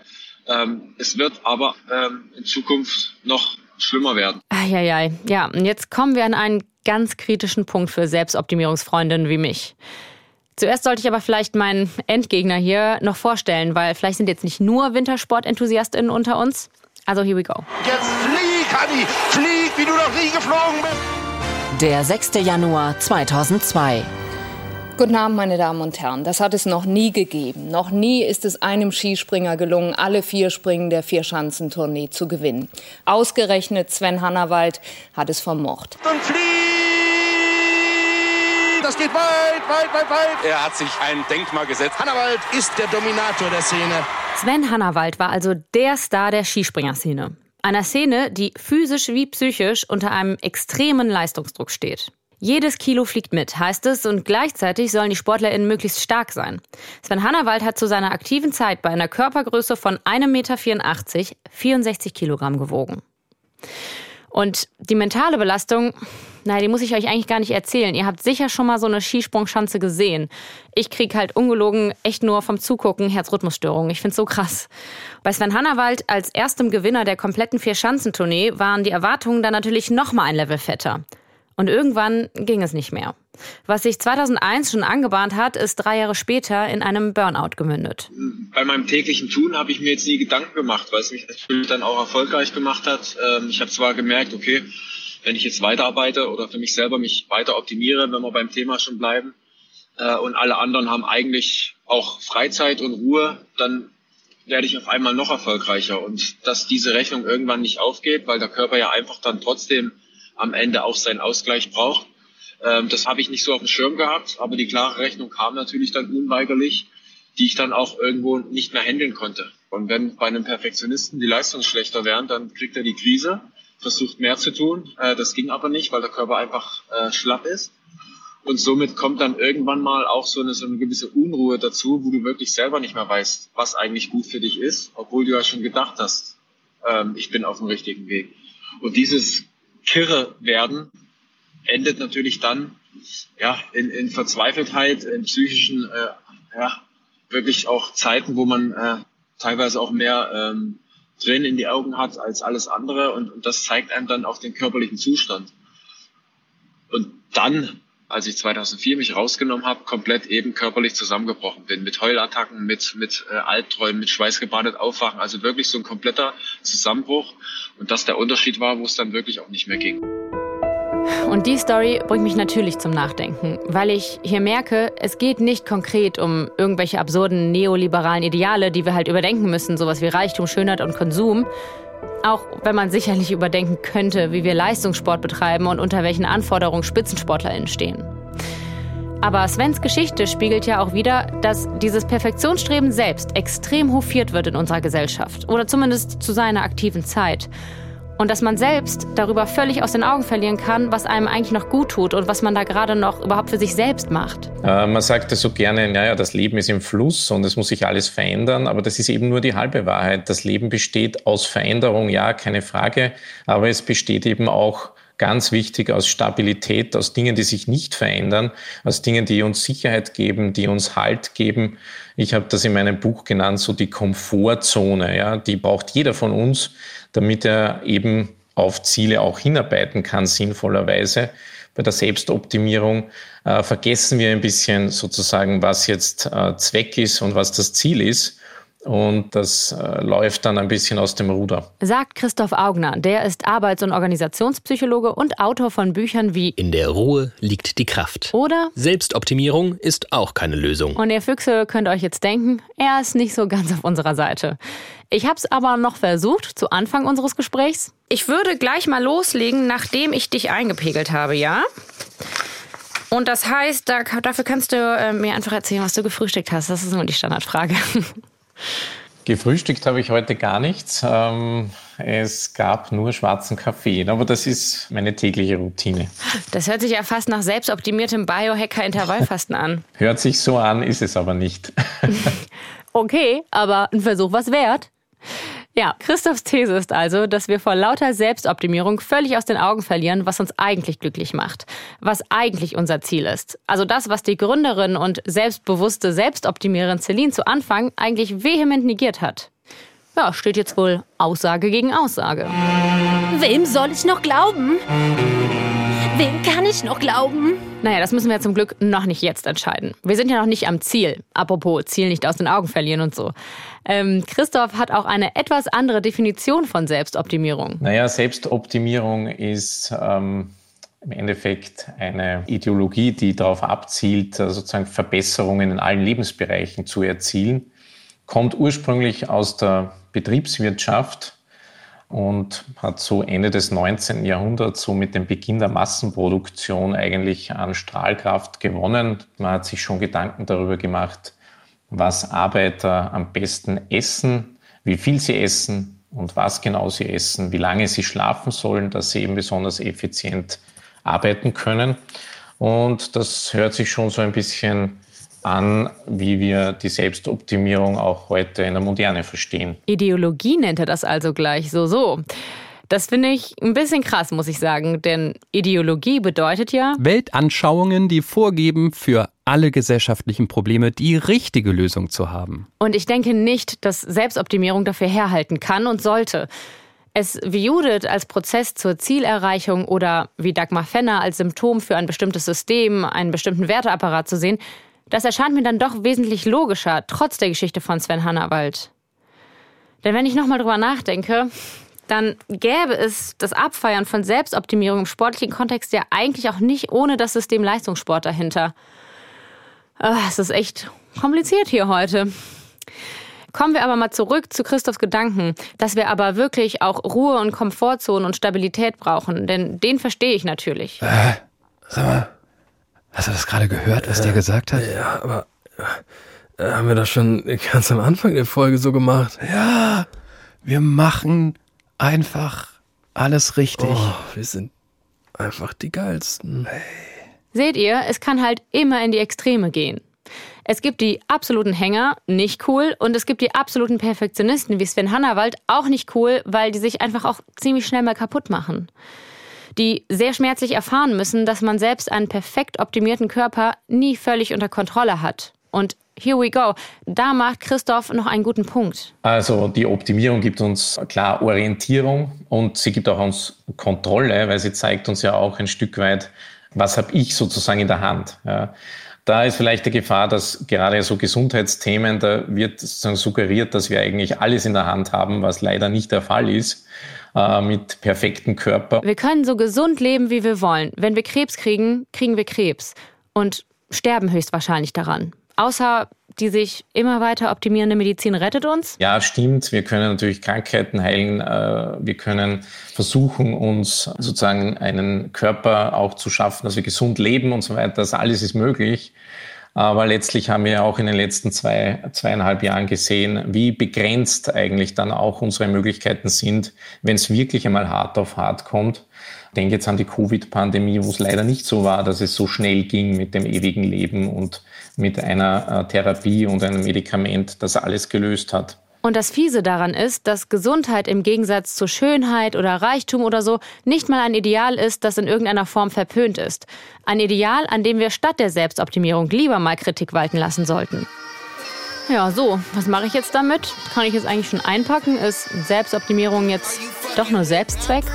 Ähm, es wird aber ähm, in Zukunft noch schlimmer werden. Eieiei. Ja, und jetzt kommen wir an einen ganz kritischen Punkt für Selbstoptimierungsfreundinnen wie mich. Zuerst sollte ich aber vielleicht meinen Endgegner hier noch vorstellen, weil vielleicht sind jetzt nicht nur Wintersport-EnthusiastInnen unter uns. Also here we go. Jetzt flieg, Hanni! Flieg, wie du noch nie geflogen bist! Der 6. Januar 2002. Guten Abend, meine Damen und Herren. Das hat es noch nie gegeben. Noch nie ist es einem Skispringer gelungen, alle vier Springen der Vierschanzentournee zu gewinnen. Ausgerechnet Sven Hannawald hat es vermocht. Und flieg! Das geht weit, weit, weit, weit. Er hat sich ein Denkmal gesetzt. Hannawald ist der Dominator der Szene. Sven Hannawald war also der Star der Skispringerszene. Einer Szene, die physisch wie psychisch unter einem extremen Leistungsdruck steht. Jedes Kilo fliegt mit, heißt es, und gleichzeitig sollen die SportlerInnen möglichst stark sein. Sven Hannawald hat zu seiner aktiven Zeit bei einer Körpergröße von 1,84 Meter 64 Kilogramm gewogen. Und die mentale Belastung, naja, die muss ich euch eigentlich gar nicht erzählen. Ihr habt sicher schon mal so eine Skisprungschanze gesehen. Ich krieg halt ungelogen echt nur vom Zugucken Herzrhythmusstörungen. Ich find's so krass. Bei Sven Hannawald als erstem Gewinner der kompletten Vier-Schanzentournee waren die Erwartungen dann natürlich noch mal ein Level fetter. Und irgendwann ging es nicht mehr. Was sich 2001 schon angebahnt hat, ist drei Jahre später in einem Burnout gemündet. Bei meinem täglichen Tun habe ich mir jetzt nie Gedanken gemacht, weil es mich natürlich dann auch erfolgreich gemacht hat. Ähm, ich habe zwar gemerkt, okay, wenn ich jetzt weiterarbeite oder für mich selber mich weiter optimiere, wenn wir beim Thema schon bleiben, äh, und alle anderen haben eigentlich auch Freizeit und Ruhe, dann werde ich auf einmal noch erfolgreicher. Und dass diese Rechnung irgendwann nicht aufgeht, weil der Körper ja einfach dann trotzdem am Ende auch seinen Ausgleich braucht. Ähm, das habe ich nicht so auf dem Schirm gehabt, aber die klare Rechnung kam natürlich dann unweigerlich, die ich dann auch irgendwo nicht mehr handeln konnte. Und wenn bei einem Perfektionisten die Leistungen schlechter werden, dann kriegt er die Krise, versucht mehr zu tun. Äh, das ging aber nicht, weil der Körper einfach äh, schlapp ist. Und somit kommt dann irgendwann mal auch so eine, so eine gewisse Unruhe dazu, wo du wirklich selber nicht mehr weißt, was eigentlich gut für dich ist, obwohl du ja schon gedacht hast, ähm, ich bin auf dem richtigen Weg. Und dieses kirre werden, endet natürlich dann ja in, in Verzweifeltheit, in psychischen, äh, ja, wirklich auch Zeiten, wo man äh, teilweise auch mehr ähm, Tränen in die Augen hat als alles andere und, und das zeigt einem dann auch den körperlichen Zustand. Und dann, als ich 2004 mich rausgenommen habe, komplett eben körperlich zusammengebrochen bin, mit Heulattacken, mit, mit äh, Albträumen, mit schweißgebadet Aufwachen, also wirklich so ein kompletter Zusammenbruch und das der Unterschied war, wo es dann wirklich auch nicht mehr ging. Und die Story bringt mich natürlich zum Nachdenken, weil ich hier merke, es geht nicht konkret um irgendwelche absurden neoliberalen Ideale, die wir halt überdenken müssen, sowas wie Reichtum, Schönheit und Konsum. Auch wenn man sicherlich überdenken könnte, wie wir Leistungssport betreiben und unter welchen Anforderungen SpitzensportlerInnen stehen. Aber Svens Geschichte spiegelt ja auch wieder, dass dieses Perfektionsstreben selbst extrem hofiert wird in unserer Gesellschaft. Oder zumindest zu seiner aktiven Zeit. Und dass man selbst darüber völlig aus den Augen verlieren kann, was einem eigentlich noch gut tut und was man da gerade noch überhaupt für sich selbst macht. Äh, man sagt ja so gerne, naja, das Leben ist im Fluss und es muss sich alles verändern, aber das ist eben nur die halbe Wahrheit. Das Leben besteht aus Veränderung, ja, keine Frage, aber es besteht eben auch ganz wichtig aus Stabilität, aus Dingen, die sich nicht verändern, aus Dingen, die uns Sicherheit geben, die uns Halt geben. Ich habe das in meinem Buch genannt, so die Komfortzone. Ja, die braucht jeder von uns, damit er eben auf Ziele auch hinarbeiten kann, sinnvollerweise. Bei der Selbstoptimierung äh, vergessen wir ein bisschen sozusagen, was jetzt äh, Zweck ist und was das Ziel ist. Und das äh, läuft dann ein bisschen aus dem Ruder. Sagt Christoph Augner. Der ist Arbeits- und Organisationspsychologe und Autor von Büchern wie In der Ruhe liegt die Kraft. Oder Selbstoptimierung ist auch keine Lösung. Und ihr Füchse könnt euch jetzt denken, er ist nicht so ganz auf unserer Seite. Ich habe es aber noch versucht zu Anfang unseres Gesprächs. Ich würde gleich mal loslegen, nachdem ich dich eingepegelt habe, ja? Und das heißt, da, dafür kannst du äh, mir einfach erzählen, was du gefrühstückt hast. Das ist immer die Standardfrage. Gefrühstückt habe ich heute gar nichts. Ähm, es gab nur schwarzen Kaffee, aber das ist meine tägliche Routine. Das hört sich ja fast nach selbstoptimiertem Biohacker-Intervallfasten an. Hört sich so an, ist es aber nicht. okay, aber ein Versuch was wert. Ja, Christophs These ist also, dass wir vor lauter Selbstoptimierung völlig aus den Augen verlieren, was uns eigentlich glücklich macht, was eigentlich unser Ziel ist. Also das, was die Gründerin und selbstbewusste Selbstoptimiererin Celine zu Anfang eigentlich vehement negiert hat. Ja, steht jetzt wohl Aussage gegen Aussage. Wem soll ich noch glauben? Wem kann ich noch glauben? Naja, das müssen wir zum Glück noch nicht jetzt entscheiden. Wir sind ja noch nicht am Ziel. Apropos, Ziel nicht aus den Augen verlieren und so. Ähm, Christoph hat auch eine etwas andere Definition von Selbstoptimierung. Naja, Selbstoptimierung ist ähm, im Endeffekt eine Ideologie, die darauf abzielt, äh, sozusagen Verbesserungen in allen Lebensbereichen zu erzielen. Kommt ursprünglich aus der Betriebswirtschaft und hat so Ende des 19. Jahrhunderts, so mit dem Beginn der Massenproduktion, eigentlich an Strahlkraft gewonnen. Man hat sich schon Gedanken darüber gemacht, was Arbeiter am besten essen, wie viel sie essen und was genau sie essen, wie lange sie schlafen sollen, dass sie eben besonders effizient arbeiten können. Und das hört sich schon so ein bisschen an, wie wir die Selbstoptimierung auch heute in der Moderne verstehen. Ideologie nennt er das also gleich so so. Das finde ich ein bisschen krass, muss ich sagen, denn Ideologie bedeutet ja Weltanschauungen, die vorgeben, für alle gesellschaftlichen Probleme die richtige Lösung zu haben. Und ich denke nicht, dass Selbstoptimierung dafür herhalten kann und sollte. Es wie Judith als Prozess zur Zielerreichung oder wie Dagmar Fenner als Symptom für ein bestimmtes System, einen bestimmten Werteapparat zu sehen, das erscheint mir dann doch wesentlich logischer, trotz der Geschichte von Sven Hannawald. Denn wenn ich nochmal drüber nachdenke, dann gäbe es das Abfeiern von Selbstoptimierung im sportlichen Kontext ja eigentlich auch nicht ohne das System Leistungssport dahinter. Ah, es ist echt kompliziert hier heute. Kommen wir aber mal zurück zu Christophs Gedanken, dass wir aber wirklich auch Ruhe und Komfortzonen und Stabilität brauchen, denn den verstehe ich natürlich. Äh, sag mal, hast du das gerade gehört, was ja, der gesagt hat? Ja, aber äh, haben wir das schon ganz am Anfang der Folge so gemacht? Ja, wir machen einfach alles richtig. Oh, wir sind einfach die geilsten. Hey. Seht ihr, es kann halt immer in die Extreme gehen. Es gibt die absoluten Hänger, nicht cool, und es gibt die absoluten Perfektionisten wie Sven Hannawald, auch nicht cool, weil die sich einfach auch ziemlich schnell mal kaputt machen. Die sehr schmerzlich erfahren müssen, dass man selbst einen perfekt optimierten Körper nie völlig unter Kontrolle hat. Und here we go. Da macht Christoph noch einen guten Punkt. Also die Optimierung gibt uns klar Orientierung und sie gibt auch uns Kontrolle, weil sie zeigt uns ja auch ein Stück weit, was habe ich sozusagen in der Hand. Ja. Da ist vielleicht die Gefahr, dass gerade so Gesundheitsthemen, da wird sozusagen suggeriert, dass wir eigentlich alles in der Hand haben, was leider nicht der Fall ist, äh, mit perfektem Körper. Wir können so gesund leben, wie wir wollen. Wenn wir Krebs kriegen, kriegen wir Krebs und sterben höchstwahrscheinlich daran. Außer die sich immer weiter optimierende Medizin rettet uns? Ja, stimmt. Wir können natürlich Krankheiten heilen. äh, Wir können versuchen, uns sozusagen einen Körper auch zu schaffen, dass wir gesund leben und so weiter. Das alles ist möglich. Aber letztlich haben wir auch in den letzten zwei, zweieinhalb Jahren gesehen, wie begrenzt eigentlich dann auch unsere Möglichkeiten sind, wenn es wirklich einmal hart auf hart kommt. Ich denke jetzt an die Covid-Pandemie, wo es leider nicht so war, dass es so schnell ging mit dem ewigen Leben und mit einer äh, Therapie und einem Medikament, das alles gelöst hat. Und das Fiese daran ist, dass Gesundheit im Gegensatz zu Schönheit oder Reichtum oder so nicht mal ein Ideal ist, das in irgendeiner Form verpönt ist. Ein Ideal, an dem wir statt der Selbstoptimierung lieber mal Kritik walten lassen sollten. Ja, so, was mache ich jetzt damit? Kann ich jetzt eigentlich schon einpacken? Ist Selbstoptimierung jetzt doch nur Selbstzweck?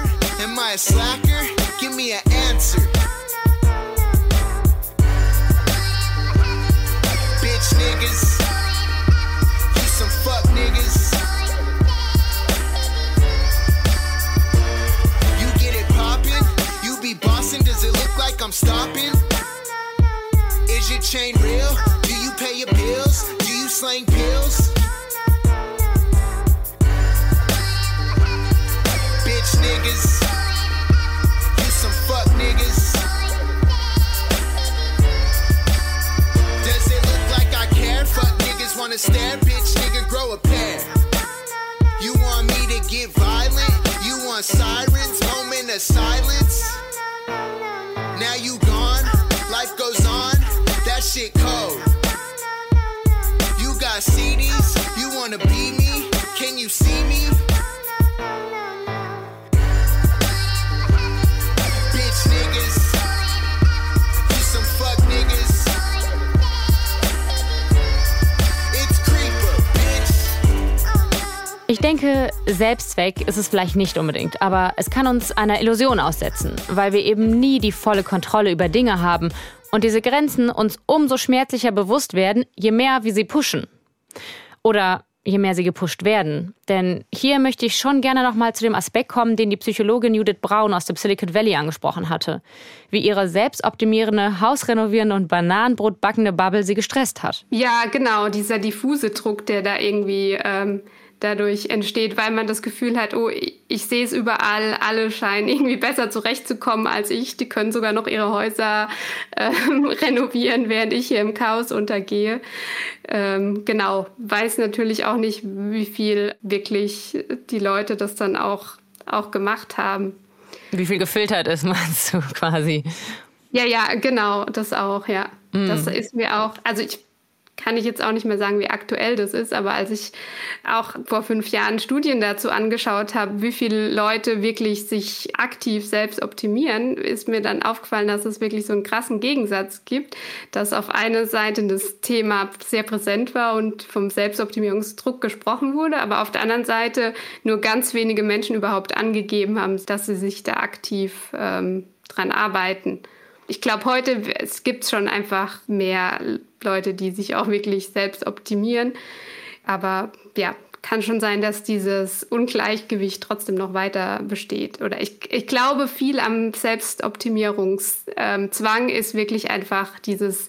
Am I a slacker? Give me an answer. I'm stopping? Is your chain real? Do you pay your bills? Do you slang pills? Bitch niggas. You some fuck niggas. Does it look like I care? Fuck niggas wanna stare, bitch nigga, grow a pair. You want me to get violent? You want sirens, moment of silence? Shit cold. You got CDs, you wanna be me? Can you see me? Ich denke, Selbstzweck ist es vielleicht nicht unbedingt, aber es kann uns einer Illusion aussetzen, weil wir eben nie die volle Kontrolle über Dinge haben und diese Grenzen uns umso schmerzlicher bewusst werden, je mehr wir sie pushen. Oder je mehr sie gepusht werden. Denn hier möchte ich schon gerne nochmal zu dem Aspekt kommen, den die Psychologin Judith Braun aus dem Silicon Valley angesprochen hatte. Wie ihre selbstoptimierende, hausrenovierende und Bananenbrot backende Bubble sie gestresst hat. Ja, genau, dieser diffuse Druck, der da irgendwie ähm, dadurch entsteht, weil man das Gefühl hat, oh, ich, ich sehe es überall, alle scheinen irgendwie besser zurechtzukommen als ich, die können sogar noch ihre Häuser ähm, renovieren, während ich hier im Chaos untergehe. Ähm, genau, weiß natürlich auch nicht, wie viel wirklich die Leute das dann auch, auch gemacht haben. Wie viel gefiltert ist, meinst du quasi? Ja, ja, genau, das auch, ja. Mm. Das ist mir auch, also ich kann ich jetzt auch nicht mehr sagen, wie aktuell das ist, aber als ich auch vor fünf Jahren Studien dazu angeschaut habe, wie viele Leute wirklich sich aktiv selbst optimieren, ist mir dann aufgefallen, dass es wirklich so einen krassen Gegensatz gibt, dass auf einer Seite das Thema sehr präsent war und vom Selbstoptimierungsdruck gesprochen wurde, aber auf der anderen Seite nur ganz wenige Menschen überhaupt angegeben haben, dass sie sich da aktiv ähm, dran arbeiten. Ich glaube, heute es gibt schon einfach mehr Leute, die sich auch wirklich selbst optimieren. Aber ja, kann schon sein, dass dieses Ungleichgewicht trotzdem noch weiter besteht. Oder ich, ich glaube, viel am Selbstoptimierungszwang ist wirklich einfach dieses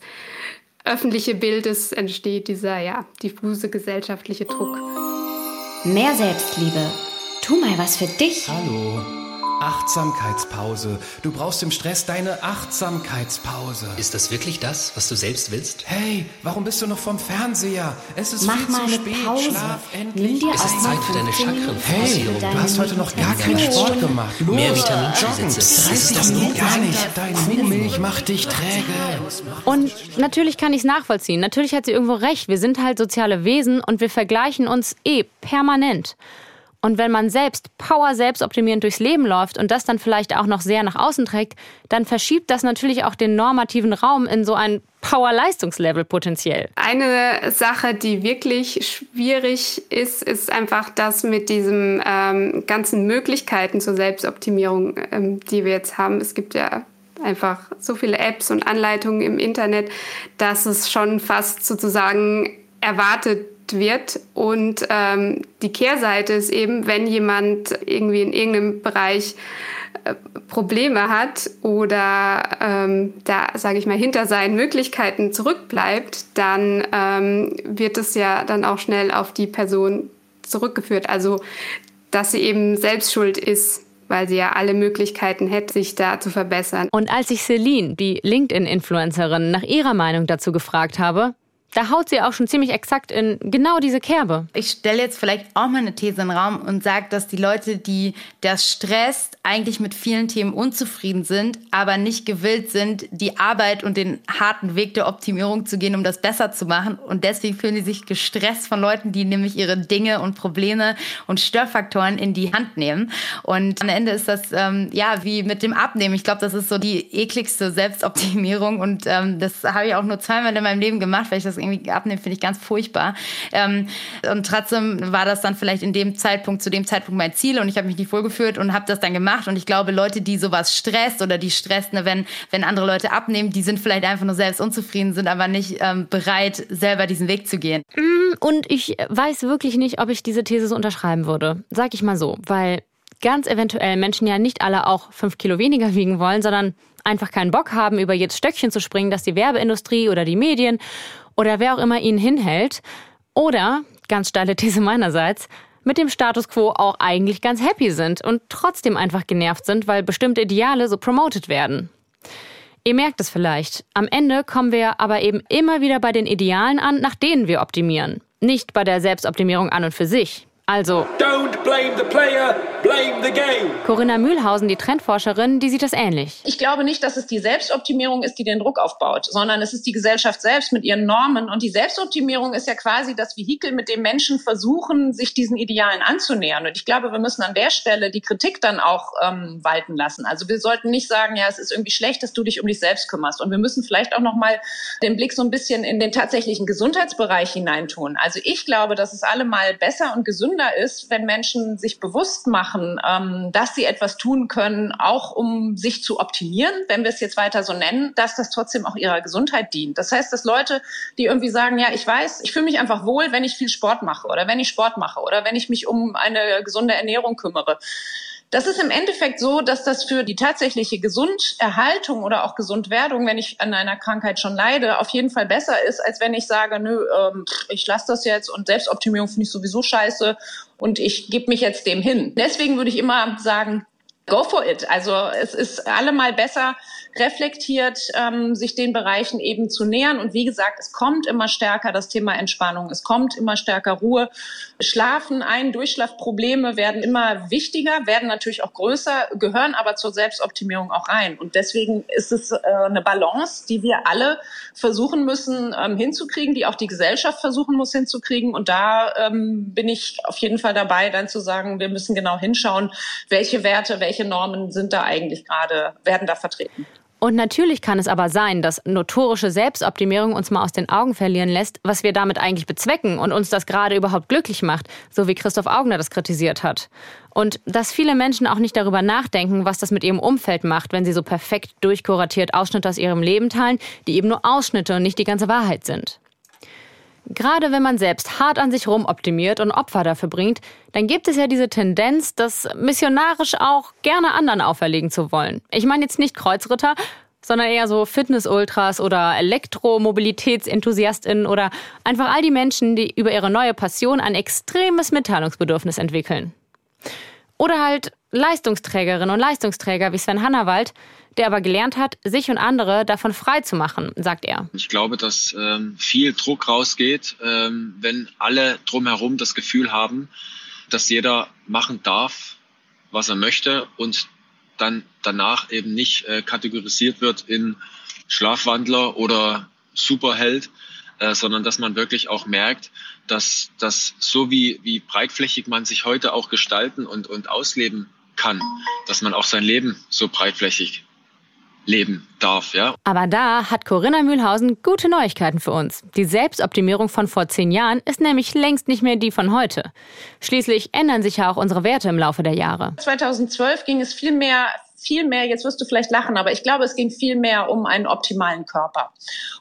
öffentliche Bild, es entsteht dieser ja, diffuse gesellschaftliche Druck. Mehr Selbstliebe. Tu mal was für dich. Hallo. Achtsamkeitspause. Du brauchst im Stress deine Achtsamkeitspause. Ist das wirklich das, was du selbst willst? Hey, warum bist du noch vom Fernseher? Es ist Mach viel mal zu eine spät. Pause. Schlaf Nimm endlich. dir Es ist Zeit für deine 15 Minuten Hey, du hast heute noch gar keinen. Sport gemacht. Los, Mehr joggen. Das ist 30 das Minuten gar nicht. Deine Kuhmilch macht dich träge. Und natürlich kann ich es nachvollziehen. Natürlich hat sie irgendwo recht. Wir sind halt soziale Wesen und wir vergleichen uns eh permanent. Und wenn man selbst power selbstoptimierend durchs Leben läuft und das dann vielleicht auch noch sehr nach außen trägt, dann verschiebt das natürlich auch den normativen Raum in so ein Power-Leistungslevel potenziell. Eine Sache, die wirklich schwierig ist, ist einfach das mit diesen ähm, ganzen Möglichkeiten zur Selbstoptimierung, ähm, die wir jetzt haben. Es gibt ja einfach so viele Apps und Anleitungen im Internet, dass es schon fast sozusagen erwartet wird. Und ähm, die Kehrseite ist eben, wenn jemand irgendwie in irgendeinem Bereich äh, Probleme hat oder ähm, da, sage ich mal, hinter seinen Möglichkeiten zurückbleibt, dann ähm, wird es ja dann auch schnell auf die Person zurückgeführt. Also, dass sie eben selbst schuld ist, weil sie ja alle Möglichkeiten hätte, sich da zu verbessern. Und als ich Celine, die LinkedIn-Influencerin, nach ihrer Meinung dazu gefragt habe, da haut sie auch schon ziemlich exakt in genau diese Kerbe. Ich stelle jetzt vielleicht auch mal eine These in den Raum und sage, dass die Leute, die das stresst, eigentlich mit vielen Themen unzufrieden sind, aber nicht gewillt sind, die Arbeit und den harten Weg der Optimierung zu gehen, um das besser zu machen. Und deswegen fühlen die sich gestresst von Leuten, die nämlich ihre Dinge und Probleme und Störfaktoren in die Hand nehmen. Und am Ende ist das ähm, ja wie mit dem Abnehmen. Ich glaube, das ist so die ekligste Selbstoptimierung. Und ähm, das habe ich auch nur zweimal in meinem Leben gemacht, weil ich das irgendwie abnehme, finde ich ganz furchtbar. Ähm, und trotzdem war das dann vielleicht in dem Zeitpunkt, zu dem Zeitpunkt mein Ziel und ich habe mich nicht vorgeführt und habe das dann gemacht. Und ich glaube, Leute, die sowas stresst oder die stresst, ne, wenn, wenn andere Leute abnehmen, die sind vielleicht einfach nur selbst unzufrieden, sind aber nicht ähm, bereit, selber diesen Weg zu gehen. Mm, und ich weiß wirklich nicht, ob ich diese These so unterschreiben würde. Sag ich mal so, weil ganz eventuell Menschen ja nicht alle auch fünf Kilo weniger wiegen wollen, sondern einfach keinen Bock haben, über jedes Stöckchen zu springen, das die Werbeindustrie oder die Medien oder wer auch immer ihn hinhält. Oder, ganz steile These meinerseits, mit dem Status quo auch eigentlich ganz happy sind und trotzdem einfach genervt sind, weil bestimmte Ideale so promoted werden. Ihr merkt es vielleicht. Am Ende kommen wir aber eben immer wieder bei den Idealen an, nach denen wir optimieren. Nicht bei der Selbstoptimierung an und für sich. Also. Don't blame the player, blame the game. Corinna Mühlhausen, die Trendforscherin, die sieht das ähnlich. Ich glaube nicht, dass es die Selbstoptimierung ist, die den Druck aufbaut, sondern es ist die Gesellschaft selbst mit ihren Normen. Und die Selbstoptimierung ist ja quasi das Vehikel, mit dem Menschen versuchen, sich diesen Idealen anzunähern. Und ich glaube, wir müssen an der Stelle die Kritik dann auch ähm, walten lassen. Also wir sollten nicht sagen, ja, es ist irgendwie schlecht, dass du dich um dich selbst kümmerst. Und wir müssen vielleicht auch noch mal den Blick so ein bisschen in den tatsächlichen Gesundheitsbereich hineintun. Also ich glaube, dass es allemal besser und gesünder gesünder ist, wenn Menschen sich bewusst machen, ähm, dass sie etwas tun können, auch um sich zu optimieren, wenn wir es jetzt weiter so nennen, dass das trotzdem auch ihrer Gesundheit dient. Das heißt, dass Leute, die irgendwie sagen, ja, ich weiß, ich fühle mich einfach wohl, wenn ich viel Sport mache oder wenn ich Sport mache oder wenn ich mich um eine gesunde Ernährung kümmere. Das ist im Endeffekt so, dass das für die tatsächliche Gesunderhaltung oder auch Gesundwerdung, wenn ich an einer Krankheit schon leide, auf jeden Fall besser ist, als wenn ich sage, nö, ähm, ich lasse das jetzt und Selbstoptimierung finde ich sowieso scheiße und ich gebe mich jetzt dem hin. Deswegen würde ich immer sagen, go for it. Also es ist allemal besser, reflektiert, ähm, sich den Bereichen eben zu nähern. Und wie gesagt, es kommt immer stärker das Thema Entspannung, es kommt immer stärker Ruhe. Schlafen ein, Durchschlafprobleme werden immer wichtiger, werden natürlich auch größer, gehören aber zur Selbstoptimierung auch rein. Und deswegen ist es äh, eine Balance, die wir alle versuchen müssen ähm, hinzukriegen, die auch die Gesellschaft versuchen muss hinzukriegen. Und da ähm, bin ich auf jeden Fall dabei, dann zu sagen, wir müssen genau hinschauen, welche Werte, welche Normen sind da eigentlich gerade, werden da vertreten. Und natürlich kann es aber sein, dass notorische Selbstoptimierung uns mal aus den Augen verlieren lässt, was wir damit eigentlich bezwecken und uns das gerade überhaupt glücklich macht, so wie Christoph Augner das kritisiert hat. Und dass viele Menschen auch nicht darüber nachdenken, was das mit ihrem Umfeld macht, wenn sie so perfekt durchkuratiert Ausschnitte aus ihrem Leben teilen, die eben nur Ausschnitte und nicht die ganze Wahrheit sind. Gerade wenn man selbst hart an sich rumoptimiert und Opfer dafür bringt, dann gibt es ja diese Tendenz, das missionarisch auch gerne anderen auferlegen zu wollen. Ich meine jetzt nicht Kreuzritter, sondern eher so Fitness-Ultras oder Elektromobilitätsenthusiastinnen oder einfach all die Menschen, die über ihre neue Passion ein extremes Mitteilungsbedürfnis entwickeln. Oder halt Leistungsträgerinnen und Leistungsträger wie Sven Hannawald, der aber gelernt hat, sich und andere davon frei zu machen, sagt er. Ich glaube, dass ähm, viel Druck rausgeht, ähm, wenn alle drumherum das Gefühl haben, dass jeder machen darf, was er möchte und dann danach eben nicht äh, kategorisiert wird in Schlafwandler oder Superheld, äh, sondern dass man wirklich auch merkt, dass, dass so wie, wie breitflächig man sich heute auch gestalten und, und ausleben kann, dass man auch sein Leben so breitflächig leben darf, ja. Aber da hat Corinna Mühlhausen gute Neuigkeiten für uns. Die Selbstoptimierung von vor zehn Jahren ist nämlich längst nicht mehr die von heute. Schließlich ändern sich ja auch unsere Werte im Laufe der Jahre. 2012 ging es viel mehr viel mehr, jetzt wirst du vielleicht lachen, aber ich glaube, es ging viel mehr um einen optimalen Körper.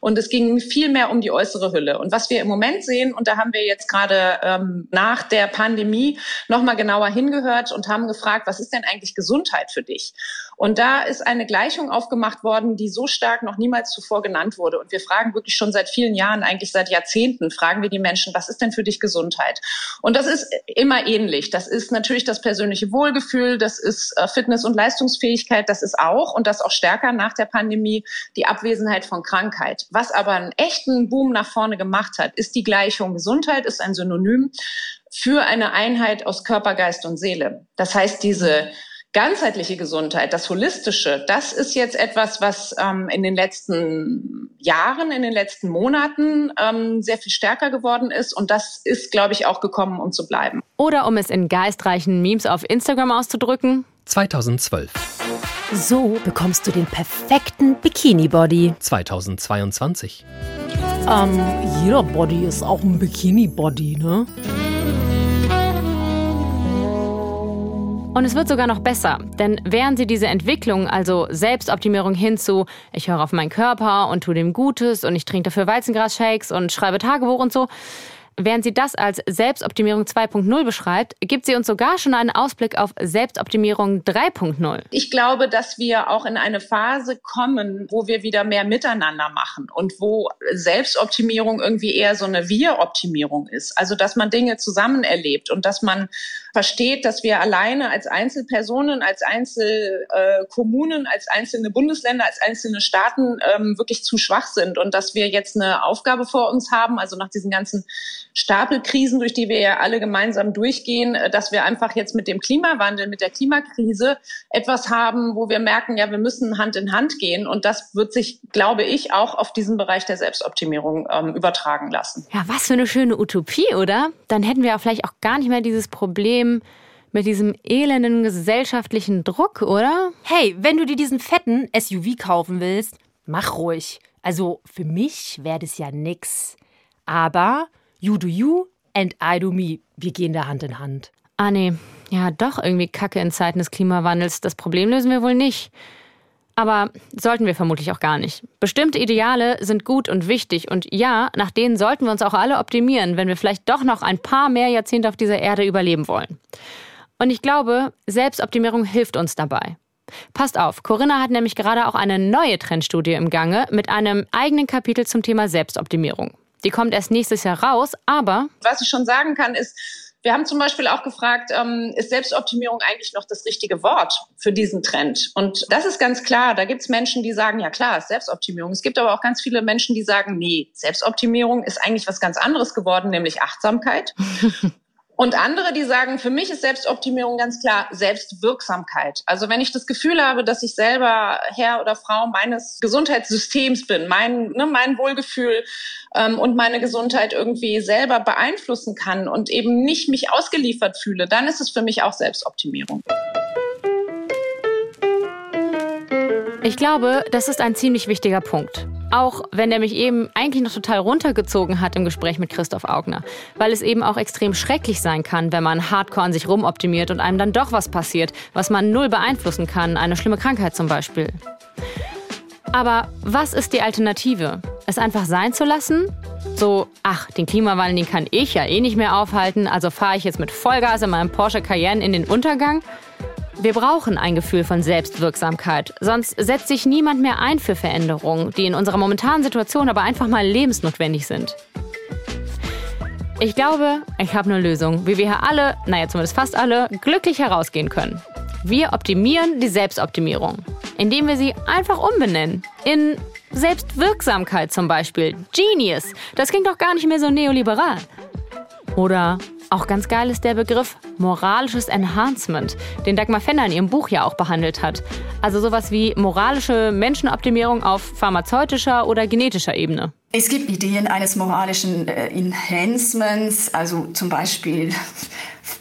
Und es ging viel mehr um die äußere Hülle. Und was wir im Moment sehen, und da haben wir jetzt gerade ähm, nach der Pandemie nochmal genauer hingehört und haben gefragt, was ist denn eigentlich Gesundheit für dich? Und da ist eine Gleichung aufgemacht worden, die so stark noch niemals zuvor genannt wurde. Und wir fragen wirklich schon seit vielen Jahren, eigentlich seit Jahrzehnten, fragen wir die Menschen, was ist denn für dich Gesundheit? Und das ist immer ähnlich. Das ist natürlich das persönliche Wohlgefühl, das ist äh, Fitness- und Leistungsfähigkeit, das ist auch, und das auch stärker nach der Pandemie, die Abwesenheit von Krankheit. Was aber einen echten Boom nach vorne gemacht hat, ist die Gleichung. Gesundheit ist ein Synonym für eine Einheit aus Körper, Geist und Seele. Das heißt, diese ganzheitliche Gesundheit, das Holistische, das ist jetzt etwas, was ähm, in den letzten Jahren, in den letzten Monaten ähm, sehr viel stärker geworden ist. Und das ist, glaube ich, auch gekommen, um zu bleiben. Oder um es in geistreichen Memes auf Instagram auszudrücken. 2012. So bekommst du den perfekten Bikini-Body. 2022. Ähm, jeder Body ist auch ein Bikini-Body, ne? Und es wird sogar noch besser, denn während sie diese Entwicklung, also Selbstoptimierung hin zu, ich höre auf meinen Körper und tue dem Gutes und ich trinke dafür Weizengrasshakes und schreibe Tagebuch und so, Während sie das als Selbstoptimierung 2.0 beschreibt, gibt sie uns sogar schon einen Ausblick auf Selbstoptimierung 3.0. Ich glaube, dass wir auch in eine Phase kommen, wo wir wieder mehr miteinander machen und wo Selbstoptimierung irgendwie eher so eine Wir-Optimierung ist. Also, dass man Dinge zusammen erlebt und dass man versteht, dass wir alleine als Einzelpersonen, als Einzelkommunen, äh, als einzelne Bundesländer, als einzelne Staaten ähm, wirklich zu schwach sind und dass wir jetzt eine Aufgabe vor uns haben, also nach diesen ganzen Stapelkrisen, durch die wir ja alle gemeinsam durchgehen, äh, dass wir einfach jetzt mit dem Klimawandel, mit der Klimakrise etwas haben, wo wir merken, ja, wir müssen Hand in Hand gehen. Und das wird sich, glaube ich, auch auf diesen Bereich der Selbstoptimierung ähm, übertragen lassen. Ja, was für eine schöne Utopie, oder? Dann hätten wir ja vielleicht auch gar nicht mehr dieses Problem mit diesem elenden gesellschaftlichen Druck, oder? Hey, wenn du dir diesen fetten SUV kaufen willst, mach ruhig. Also für mich wäre das ja nix. Aber You do you and I do me. Wir gehen da Hand in Hand. Ah, nee. Ja, doch irgendwie Kacke in Zeiten des Klimawandels. Das Problem lösen wir wohl nicht. Aber sollten wir vermutlich auch gar nicht. Bestimmte Ideale sind gut und wichtig und ja, nach denen sollten wir uns auch alle optimieren, wenn wir vielleicht doch noch ein paar mehr Jahrzehnte auf dieser Erde überleben wollen. Und ich glaube, Selbstoptimierung hilft uns dabei. Passt auf, Corinna hat nämlich gerade auch eine neue Trendstudie im Gange mit einem eigenen Kapitel zum Thema Selbstoptimierung. Die kommt erst nächstes Jahr raus, aber. Was ich schon sagen kann, ist, wir haben zum Beispiel auch gefragt, ähm, ist Selbstoptimierung eigentlich noch das richtige Wort für diesen Trend? Und das ist ganz klar. Da gibt es Menschen, die sagen, ja klar, ist Selbstoptimierung. Es gibt aber auch ganz viele Menschen, die sagen, nee, Selbstoptimierung ist eigentlich was ganz anderes geworden, nämlich Achtsamkeit. Und andere, die sagen, für mich ist Selbstoptimierung ganz klar Selbstwirksamkeit. Also wenn ich das Gefühl habe, dass ich selber Herr oder Frau meines Gesundheitssystems bin, mein, ne, mein Wohlgefühl ähm, und meine Gesundheit irgendwie selber beeinflussen kann und eben nicht mich ausgeliefert fühle, dann ist es für mich auch Selbstoptimierung. Ich glaube, das ist ein ziemlich wichtiger Punkt. Auch wenn er mich eben eigentlich noch total runtergezogen hat im Gespräch mit Christoph Augner. Weil es eben auch extrem schrecklich sein kann, wenn man hardcore an sich rumoptimiert und einem dann doch was passiert, was man null beeinflussen kann, eine schlimme Krankheit zum Beispiel. Aber was ist die Alternative? Es einfach sein zu lassen? So, ach, den Klimawandel, den kann ich ja eh nicht mehr aufhalten, also fahre ich jetzt mit Vollgas in meinem Porsche Cayenne in den Untergang? Wir brauchen ein Gefühl von Selbstwirksamkeit, sonst setzt sich niemand mehr ein für Veränderungen, die in unserer momentanen Situation aber einfach mal lebensnotwendig sind. Ich glaube, ich habe eine Lösung, wie wir hier alle, naja zumindest fast alle, glücklich herausgehen können. Wir optimieren die Selbstoptimierung, indem wir sie einfach umbenennen. In Selbstwirksamkeit zum Beispiel. Genius. Das klingt doch gar nicht mehr so neoliberal. Oder Auch ganz geil ist der Begriff moralisches Enhancement, den Dagmar Fenner in ihrem Buch ja auch behandelt hat. Also sowas wie moralische Menschenoptimierung auf pharmazeutischer oder genetischer Ebene. Es gibt Ideen eines moralischen äh, Enhancements, also zum Beispiel,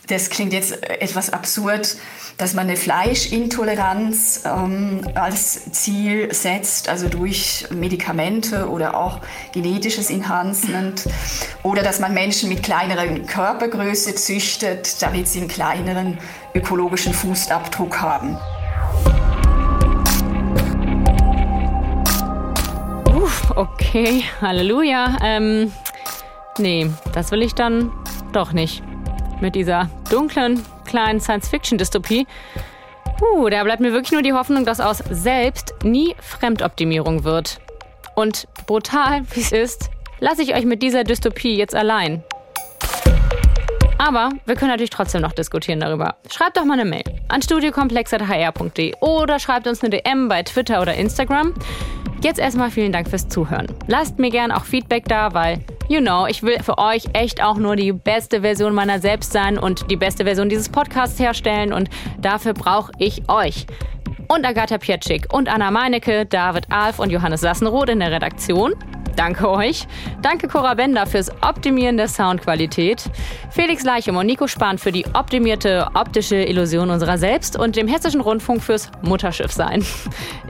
das klingt jetzt etwas absurd, dass man eine Fleischintoleranz ähm, als Ziel setzt, also durch Medikamente oder auch genetisches Enhancement. Oder dass man Menschen mit kleineren Körpergröße züchtet, damit sie einen kleineren ökologischen Fußabdruck haben. Uff, okay, Halleluja. Ähm, nee, das will ich dann doch nicht. Mit dieser dunklen, kleinen Science-Fiction-Dystopie. Uh, da bleibt mir wirklich nur die Hoffnung, dass aus selbst nie Fremdoptimierung wird. Und brutal, wie es ist, lasse ich euch mit dieser Dystopie jetzt allein. Aber wir können natürlich trotzdem noch diskutieren darüber. Schreibt doch mal eine Mail an studiokomplex.hr.de oder schreibt uns eine DM bei Twitter oder Instagram. Jetzt erstmal vielen Dank fürs Zuhören. Lasst mir gern auch Feedback da, weil, you know, ich will für euch echt auch nur die beste Version meiner selbst sein und die beste Version dieses Podcasts herstellen und dafür brauche ich euch. Und Agatha Pietschik und Anna Meinecke, David Alf und Johannes Sassenroth in der Redaktion. Danke euch. Danke Cora Bender fürs Optimieren der Soundqualität. Felix Leichem und Nico Spahn für die optimierte optische Illusion unserer selbst und dem Hessischen Rundfunk fürs Mutterschiff sein.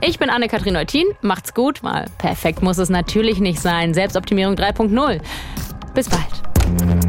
Ich bin Anne-Kathrin Neutin. Macht's gut, weil perfekt muss es natürlich nicht sein. Selbstoptimierung 3.0. Bis bald.